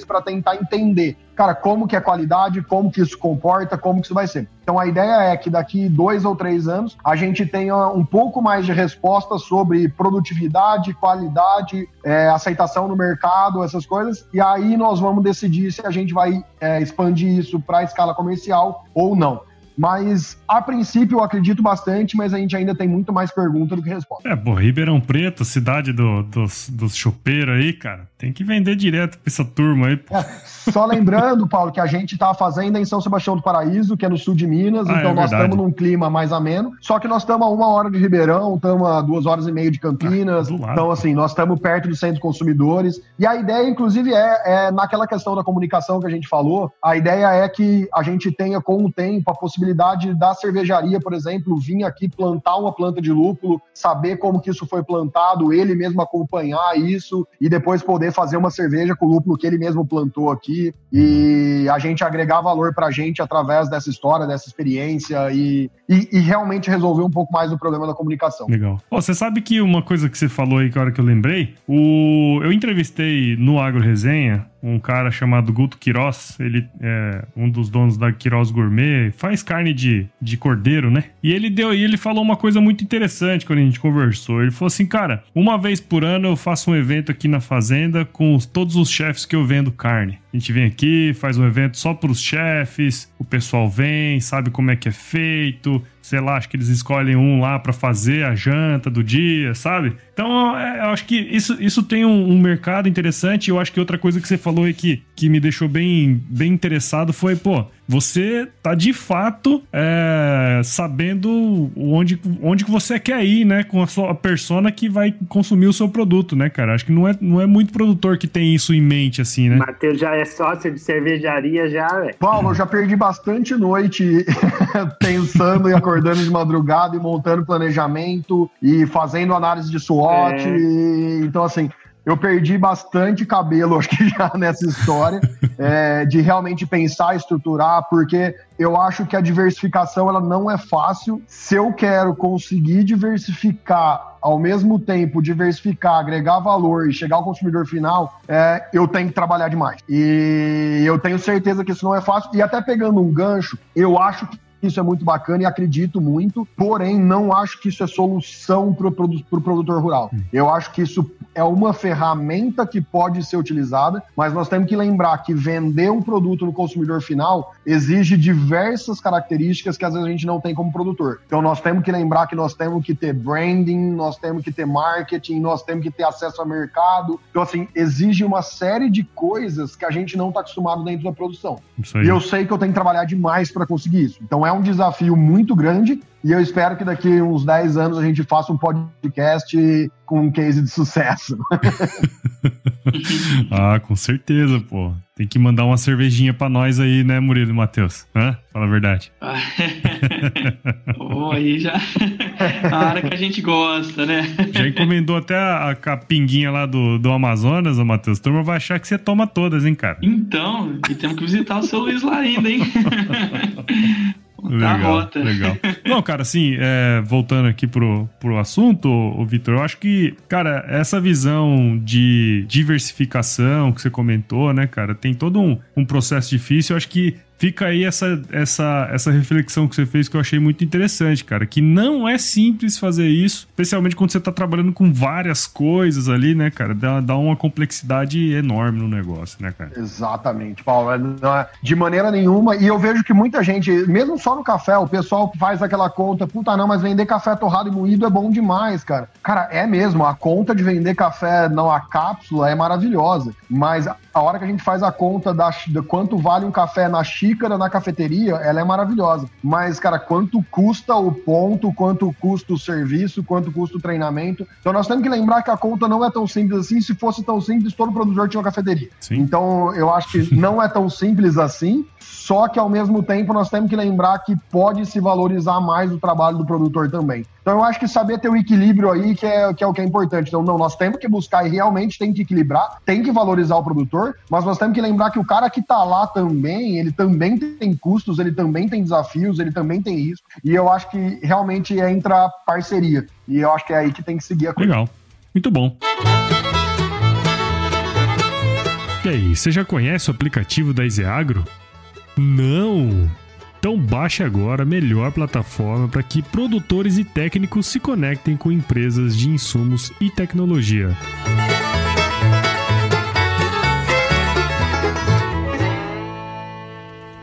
para tentar entender cara, como que é qualidade, como que isso comporta, como que isso vai ser. Então a ideia é que daqui dois ou três anos a gente tenha um pouco mais de respostas sobre produtividade, qualidade, é, aceitação no mercado, essas coisas, e aí nós vamos decidir se a gente vai é, expandir isso para a escala comercial ou não. Mas, a princípio, eu acredito bastante, mas a gente ainda tem muito mais pergunta do que resposta. É, pô, Ribeirão Preto, cidade do, dos, dos chopeiros aí, cara, tem que vender direto pra essa turma aí. É, só lembrando, Paulo, que a gente tá fazendo em São Sebastião do Paraíso, que é no sul de Minas, ah, então é nós estamos num clima mais ameno. Só que nós estamos a uma hora de Ribeirão, estamos a duas horas e meia de Campinas. Ah, então, assim, nós estamos perto do centro de consumidores. E a ideia, inclusive, é, é naquela questão da comunicação que a gente falou, a ideia é que a gente tenha, com o tempo, a possibilidade possibilidade da cervejaria, por exemplo, vir aqui plantar uma planta de lúpulo, saber como que isso foi plantado, ele mesmo acompanhar isso e depois poder fazer uma cerveja com o lúpulo que ele mesmo plantou aqui e a gente agregar valor para a gente através dessa história, dessa experiência e, e, e, realmente resolver um pouco mais o problema da comunicação. Legal. Oh, você sabe que uma coisa que você falou aí que a hora que eu lembrei, o... eu entrevistei no Agro Resenha um cara chamado Guto Quiroz, ele é um dos donos da Quiroz Gourmet, faz carne de, de cordeiro, né? E ele deu e ele falou uma coisa muito interessante quando a gente conversou. Ele falou assim, cara, uma vez por ano eu faço um evento aqui na fazenda com os, todos os chefes que eu vendo carne. A gente vem aqui, faz um evento só para os chefes, o pessoal vem, sabe como é que é feito, sei lá, acho que eles escolhem um lá para fazer a janta do dia, sabe? Então, é, eu acho que isso, isso tem um, um, mercado interessante. Eu acho que outra coisa que você falou aí que, me deixou bem, bem interessado foi, pô, você tá de fato é, sabendo onde, onde que você quer ir, né? Com a sua persona que vai consumir o seu produto, né, cara? Acho que não é, não é muito produtor que tem isso em mente, assim, né? Matheus já é sócio de cervejaria, já, velho. Paulo, eu já perdi bastante noite pensando e acordando de madrugada e montando planejamento e fazendo análise de SWOT. É. E, então, assim, eu perdi bastante cabelo, acho que já nessa história, é, de realmente pensar, estruturar, porque eu acho que a diversificação ela não é fácil. Se eu quero conseguir diversificar ao mesmo tempo diversificar, agregar valor e chegar ao consumidor final, é, eu tenho que trabalhar demais. E eu tenho certeza que isso não é fácil. E até pegando um gancho, eu acho que isso é muito bacana e acredito muito, porém não acho que isso é solução para o pro produtor rural. Hum. Eu acho que isso é uma ferramenta que pode ser utilizada, mas nós temos que lembrar que vender um produto no consumidor final exige diversas características que às vezes a gente não tem como produtor. Então nós temos que lembrar que nós temos que ter branding, nós temos que ter marketing, nós temos que ter acesso ao mercado. Então assim, exige uma série de coisas que a gente não está acostumado dentro da produção. E eu sei que eu tenho que trabalhar demais para conseguir isso. Então é um desafio muito grande e eu espero que daqui uns 10 anos a gente faça um podcast com um case de sucesso. ah, com certeza, pô. Tem que mandar uma cervejinha pra nós aí, né, Murilo e Matheus? Hã? Fala a verdade. oh, aí já. a área que a gente gosta, né? Já encomendou até a, a pinguinha lá do, do Amazonas, ô Matheus. Turma vai achar que você toma todas, hein, cara? Então, e temos que visitar o seu Luiz lá ainda, hein? Legal, rota. Legal. Não, cara, assim, é, voltando aqui pro, pro assunto, o Vitor, eu acho que, cara, essa visão de diversificação que você comentou, né, cara, tem todo um, um processo difícil. Eu acho que fica aí essa, essa, essa reflexão que você fez que eu achei muito interessante, cara. Que não é simples fazer isso, especialmente quando você tá trabalhando com várias coisas ali, né, cara? Dá, dá uma complexidade enorme no negócio, né, cara? Exatamente, Paulo. É, é, de maneira nenhuma. E eu vejo que muita gente, mesmo só no café, o pessoal faz aquela conta, puta não, mas vender café torrado e moído é bom demais, cara. Cara, é mesmo. A conta de vender café não a cápsula é maravilhosa. Mas a hora que a gente faz a conta da, de quanto vale um café na China, xícara na cafeteria, ela é maravilhosa. Mas, cara, quanto custa o ponto, quanto custa o serviço, quanto custa o treinamento. Então nós temos que lembrar que a conta não é tão simples assim. Se fosse tão simples, todo produtor tinha uma cafeteria. Sim. Então eu acho que não é tão simples assim. Só que ao mesmo tempo nós temos que lembrar que pode se valorizar mais o trabalho do produtor também. Então eu acho que saber ter o equilíbrio aí que é, que é o que é importante. Então, não, nós temos que buscar e realmente tem que equilibrar, tem que valorizar o produtor, mas nós temos que lembrar que o cara que está lá também, ele também tem custos, ele também tem desafios, ele também tem risco. E eu acho que realmente entra parceria. E eu acho que é aí que tem que seguir a coisa. Legal. Muito bom. E aí, você já conhece o aplicativo da Iseagro? Não! Então baixe agora a melhor plataforma para que produtores e técnicos se conectem com empresas de insumos e tecnologia.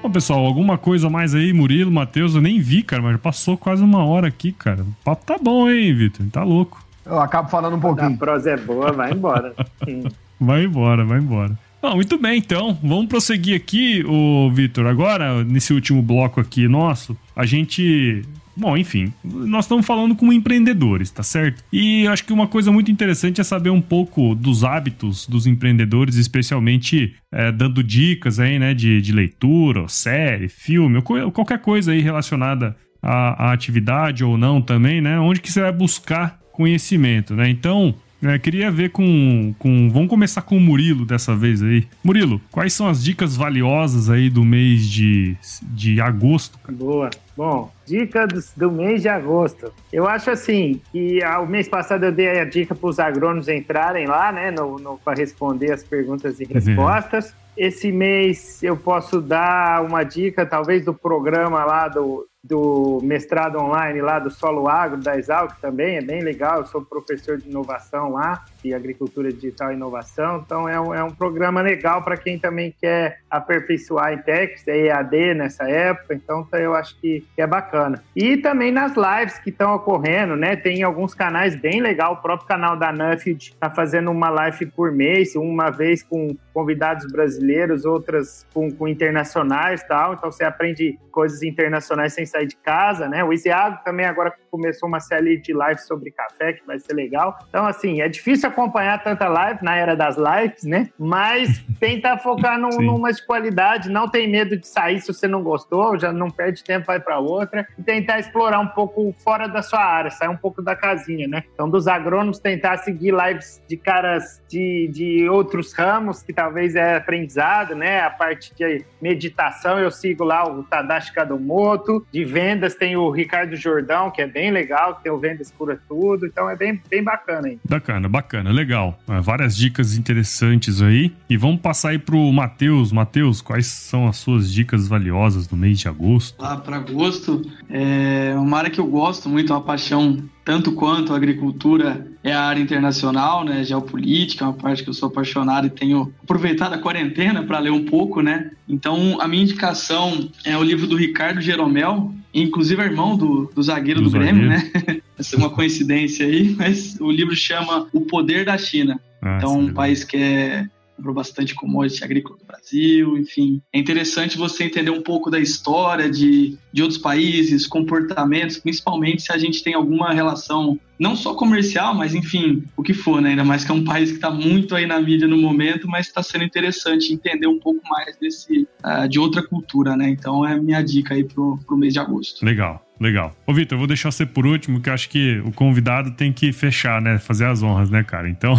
Bom, pessoal, alguma coisa mais aí, Murilo, Matheus? Eu nem vi, cara, mas passou quase uma hora aqui, cara. O papo tá bom, hein, Vitor? Tá louco. Eu acabo falando um pouquinho. A prosa é boa, vai embora. vai embora, vai embora. Bom, muito bem, então. Vamos prosseguir aqui, o Vitor. Agora, nesse último bloco aqui nosso, a gente Bom, enfim, nós estamos falando com empreendedores, tá certo? E acho que uma coisa muito interessante é saber um pouco dos hábitos dos empreendedores, especialmente é, dando dicas aí, né, de, de leitura, série, filme, ou qualquer coisa aí relacionada à, à atividade ou não também, né? Onde que você vai buscar conhecimento, né? Então, é, queria ver com, com. Vamos começar com o Murilo dessa vez aí. Murilo, quais são as dicas valiosas aí do mês de, de agosto? Boa. Bom, dicas do mês de agosto. Eu acho assim que ah, o mês passado eu dei a dica para os agrônomos entrarem lá, né, no, no para responder as perguntas e respostas. Uhum. Esse mês eu posso dar uma dica, talvez, do programa lá do, do mestrado online lá do Solo Agro, da Exalc também, é bem legal, eu sou professor de inovação lá, de agricultura digital e inovação, então é um, é um programa legal para quem também quer aperfeiçoar em techs, é EAD nessa época, então tá, eu acho que, que é bacana. E também nas lives que estão ocorrendo, né, tem alguns canais bem legal, o próprio canal da Nuffield está fazendo uma live por mês, uma vez com convidados brasileiros, outras com, com internacionais tal, então você aprende coisas internacionais sem sair de casa, né? O Isiago também agora começou uma série de lives sobre café, que vai ser legal. Então, assim, é difícil acompanhar tanta live na era das lives, né? Mas tenta focar num, numa de qualidade, não tem medo de sair se você não gostou, já não perde tempo, vai para outra. E tentar explorar um pouco fora da sua área, sair um pouco da casinha, né? Então, dos agrônomos, tentar seguir lives de caras de, de outros ramos, que talvez é aprendizado, né? A parte de meditação, eu sigo lá o Tadashi Kadomoto, de vendas tem o Ricardo Jordão, que é bem legal, que tem o Vendas Cura Tudo, então é bem, bem bacana aí. Bacana, bacana, legal. É, várias dicas interessantes aí. E vamos passar aí pro Matheus. Matheus, quais são as suas dicas valiosas do mês de agosto? Ah, para agosto, é uma área que eu gosto muito, é uma paixão tanto quanto a agricultura é a área internacional, né, geopolítica, é uma parte que eu sou apaixonado e tenho aproveitado a quarentena para ler um pouco, né? Então, a minha indicação é o livro do Ricardo Jeromel, inclusive é irmão do, do zagueiro do, do Grêmio, né? Essa é uma coincidência aí, mas o livro chama O Poder da China. Ah, então, um país que é comprou bastante commodity agrícola do Brasil, enfim. É interessante você entender um pouco da história de, de outros países, comportamentos, principalmente se a gente tem alguma relação, não só comercial, mas enfim, o que for, né? Ainda mais que é um país que está muito aí na mídia no momento, mas está sendo interessante entender um pouco mais desse, uh, de outra cultura, né? Então é a minha dica aí pro, pro mês de agosto. Legal. Legal. Ô, Vitor, eu vou deixar você por último, que eu acho que o convidado tem que fechar, né? Fazer as honras, né, cara? Então,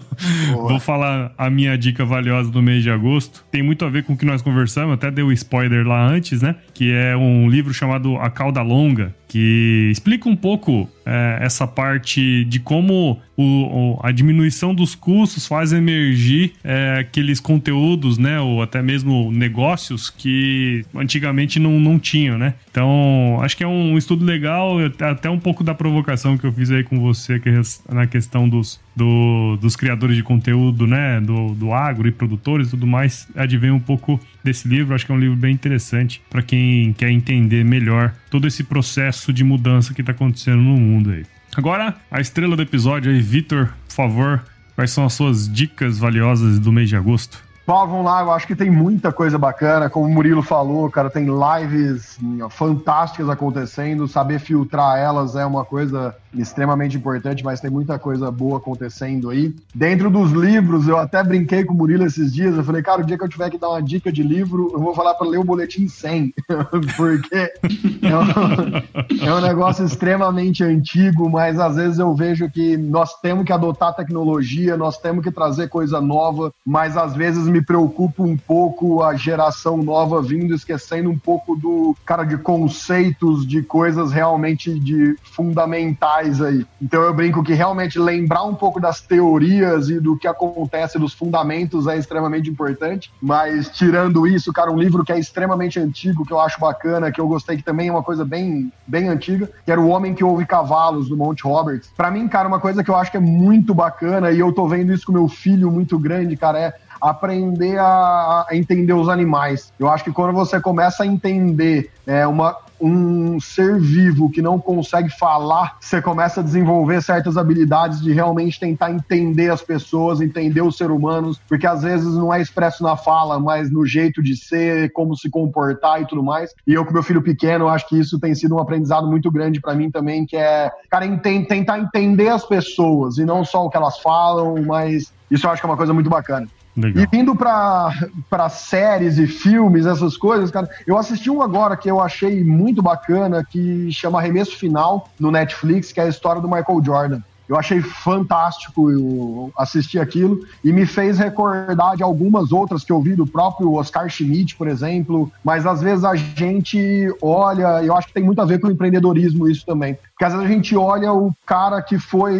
vou falar a minha dica valiosa do mês de agosto. Tem muito a ver com o que nós conversamos, até dei o um spoiler lá antes, né? Que é um livro chamado A Cauda Longa, que explica um pouco é, essa parte de como o, a diminuição dos custos faz emergir é, aqueles conteúdos, né, ou até mesmo negócios que antigamente não, não tinham, né? Então, acho que é um estudo legal, até um pouco da provocação que eu fiz aí com você que é na questão dos, do, dos criadores de conteúdo, né, do, do agro e produtores e tudo mais, advém um pouco desse livro. Acho que é um livro bem interessante para quem quer entender melhor todo esse processo de mudança que está acontecendo no mundo aí. Agora, a estrela do episódio aí, Vitor, por favor, quais são as suas dicas valiosas do mês de agosto? Paulo, vamos lá, eu acho que tem muita coisa bacana, como o Murilo falou, cara, tem lives fantásticas acontecendo, saber filtrar elas é uma coisa extremamente importante, mas tem muita coisa boa acontecendo aí. Dentro dos livros, eu até brinquei com o Murilo esses dias, eu falei, cara, o dia que eu tiver que dar uma dica de livro, eu vou falar para ler o Boletim 100, porque é um, é um negócio extremamente antigo, mas às vezes eu vejo que nós temos que adotar tecnologia, nós temos que trazer coisa nova, mas às vezes me preocupa um pouco a geração nova vindo, esquecendo um pouco do cara de conceitos, de coisas realmente de fundamentais aí. Então eu brinco que realmente lembrar um pouco das teorias e do que acontece, dos fundamentos é extremamente importante. Mas tirando isso, cara, um livro que é extremamente antigo, que eu acho bacana, que eu gostei, que também é uma coisa bem, bem antiga, que era O Homem que Ouve Cavalos, do Monte Roberts. Para mim, cara, uma coisa que eu acho que é muito bacana, e eu tô vendo isso com meu filho muito grande, cara, é aprender a, a, entender os animais. Eu acho que quando você começa a entender é, uma, um ser vivo que não consegue falar, você começa a desenvolver certas habilidades de realmente tentar entender as pessoas, entender os seres humanos, porque às vezes não é expresso na fala, mas no jeito de ser, como se comportar e tudo mais. E eu com meu filho pequeno, acho que isso tem sido um aprendizado muito grande para mim também, que é, cara, tentar entender as pessoas e não só o que elas falam, mas isso eu acho que é uma coisa muito bacana. Legal. E vindo para séries e filmes, essas coisas, cara, eu assisti um agora que eu achei muito bacana, que chama Arremesso Final, no Netflix, que é a história do Michael Jordan. Eu achei fantástico eu assistir aquilo e me fez recordar de algumas outras que eu vi do próprio Oscar Schmidt, por exemplo. Mas às vezes a gente olha, eu acho que tem muito a ver com o empreendedorismo isso também. Porque às vezes a gente olha o cara que foi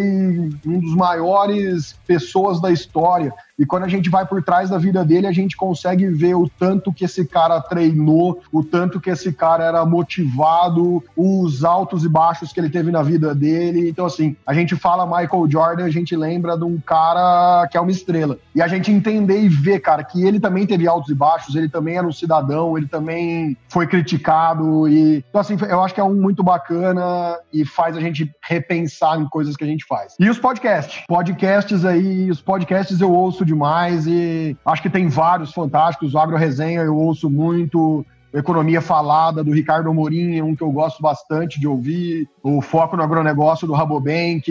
um dos maiores pessoas da história e quando a gente vai por trás da vida dele, a gente consegue ver o tanto que esse cara treinou, o tanto que esse cara era motivado, os altos e baixos que ele teve na vida dele. Então, assim, a gente fala Michael Jordan, a gente lembra de um cara que é uma estrela. E a gente entender e ver, cara, que ele também teve altos e baixos, ele também era um cidadão, ele também foi criticado. E... Então, assim, eu acho que é um muito bacana e faz a gente repensar em coisas que a gente faz. E os podcasts? Podcasts aí, os podcasts eu ouço demais e acho que tem vários fantásticos. O Agro Resenha eu ouço muito. Economia Falada, do Ricardo Amorim, é um que eu gosto bastante de ouvir. O Foco no Agronegócio, do Rabobank.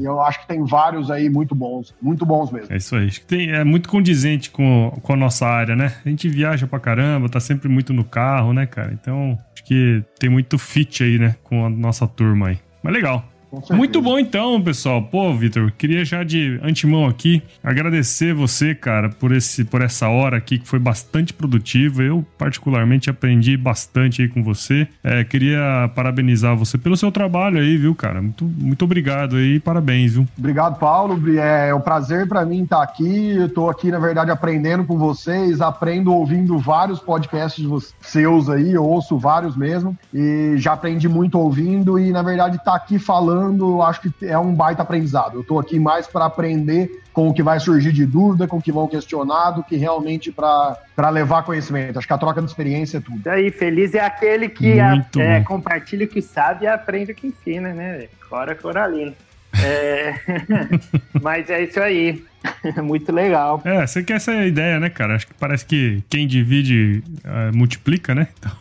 Eu acho que tem vários aí muito bons, muito bons mesmo. É isso aí. Acho que tem, é muito condizente com, com a nossa área, né? A gente viaja pra caramba, tá sempre muito no carro, né, cara? Então, acho que tem muito fit aí, né, com a nossa turma aí. Mas legal. Muito bom então, pessoal. Pô, Vitor, queria já de antemão aqui agradecer você, cara, por esse por essa hora aqui que foi bastante produtiva. Eu particularmente aprendi bastante aí com você. É, queria parabenizar você pelo seu trabalho aí, viu, cara? Muito, muito obrigado aí, parabéns, viu? Obrigado, Paulo. É um prazer para mim estar aqui. Eu tô aqui, na verdade, aprendendo com vocês, aprendo ouvindo vários podcasts seus aí, eu ouço vários mesmo e já aprendi muito ouvindo e na verdade tá aqui falando falando, acho que é um baita aprendizado. Eu estou aqui mais para aprender com o que vai surgir de dúvida, com o que vão questionar, do que realmente para levar conhecimento. Acho que a troca de experiência é tudo. E aí, feliz é aquele que a, é, compartilha o que sabe e aprende o que ensina, né? Fora Coralino. É... Mas é isso aí. Muito legal. É, você quer essa ideia, né, cara? Acho que parece que quem divide uh, multiplica, né? Então.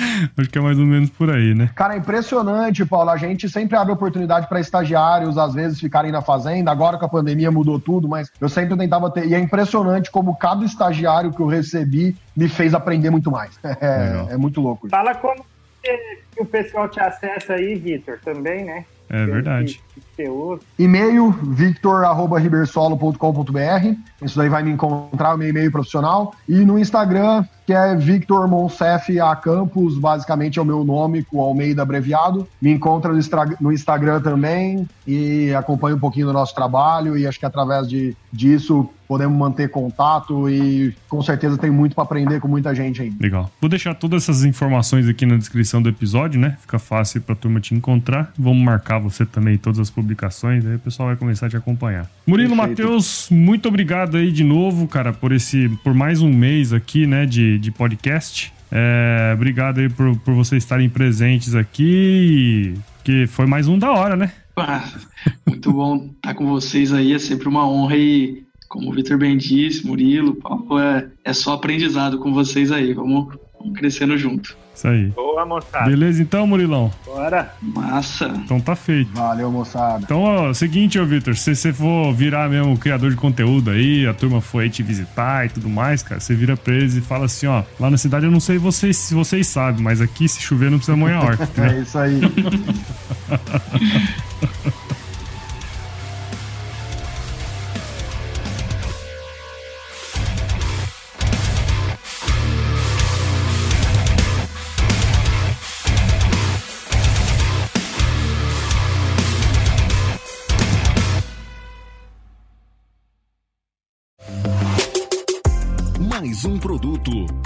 Acho que é mais ou menos por aí, né? Cara, é impressionante, Paulo. A gente sempre abre oportunidade para estagiários, às vezes, ficarem na fazenda. Agora com a pandemia mudou tudo, mas eu sempre tentava ter. E é impressionante como cada estagiário que eu recebi me fez aprender muito mais. É, é muito louco. Fala como que o pessoal te acessa aí, Vitor, também, né? É verdade. E-mail, victor.ribersolo.com.br. Isso daí vai me encontrar, o meu e-mail profissional. E no Instagram, que é Victor Monsef A Campos, basicamente é o meu nome, com Almeida abreviado. Me encontra no Instagram também e acompanha um pouquinho do nosso trabalho. E acho que através de, disso podemos manter contato e com certeza tem muito para aprender com muita gente aí. Legal. Vou deixar todas essas informações aqui na descrição do episódio, né? Fica fácil para a turma te encontrar. Vamos marcar você também em todas as publicações, aí o pessoal vai começar a te acompanhar. Murilo Matheus, muito obrigado aí de novo, cara, por esse por mais um mês aqui, né, de, de podcast. É, obrigado aí por, por vocês estarem presentes aqui, que foi mais um da hora, né? Ah, muito bom estar com vocês aí, é sempre uma honra e como o Vitor bem disse, Murilo, Paulo, é, é só aprendizado com vocês aí. Vamos, vamos crescendo junto. Isso aí. Boa, moçada. Beleza então, Murilão? Bora. Massa. Então tá feito. Valeu, moçada. Então, ó, seguinte, ô Vitor, se você for virar mesmo criador de conteúdo aí, a turma foi aí te visitar e tudo mais, cara, você vira pra eles e fala assim, ó, lá na cidade eu não sei vocês, se vocês sabem, mas aqui se chover não precisa molhar a horta, né? É isso aí.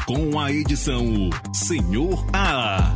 com a edição Senhor A.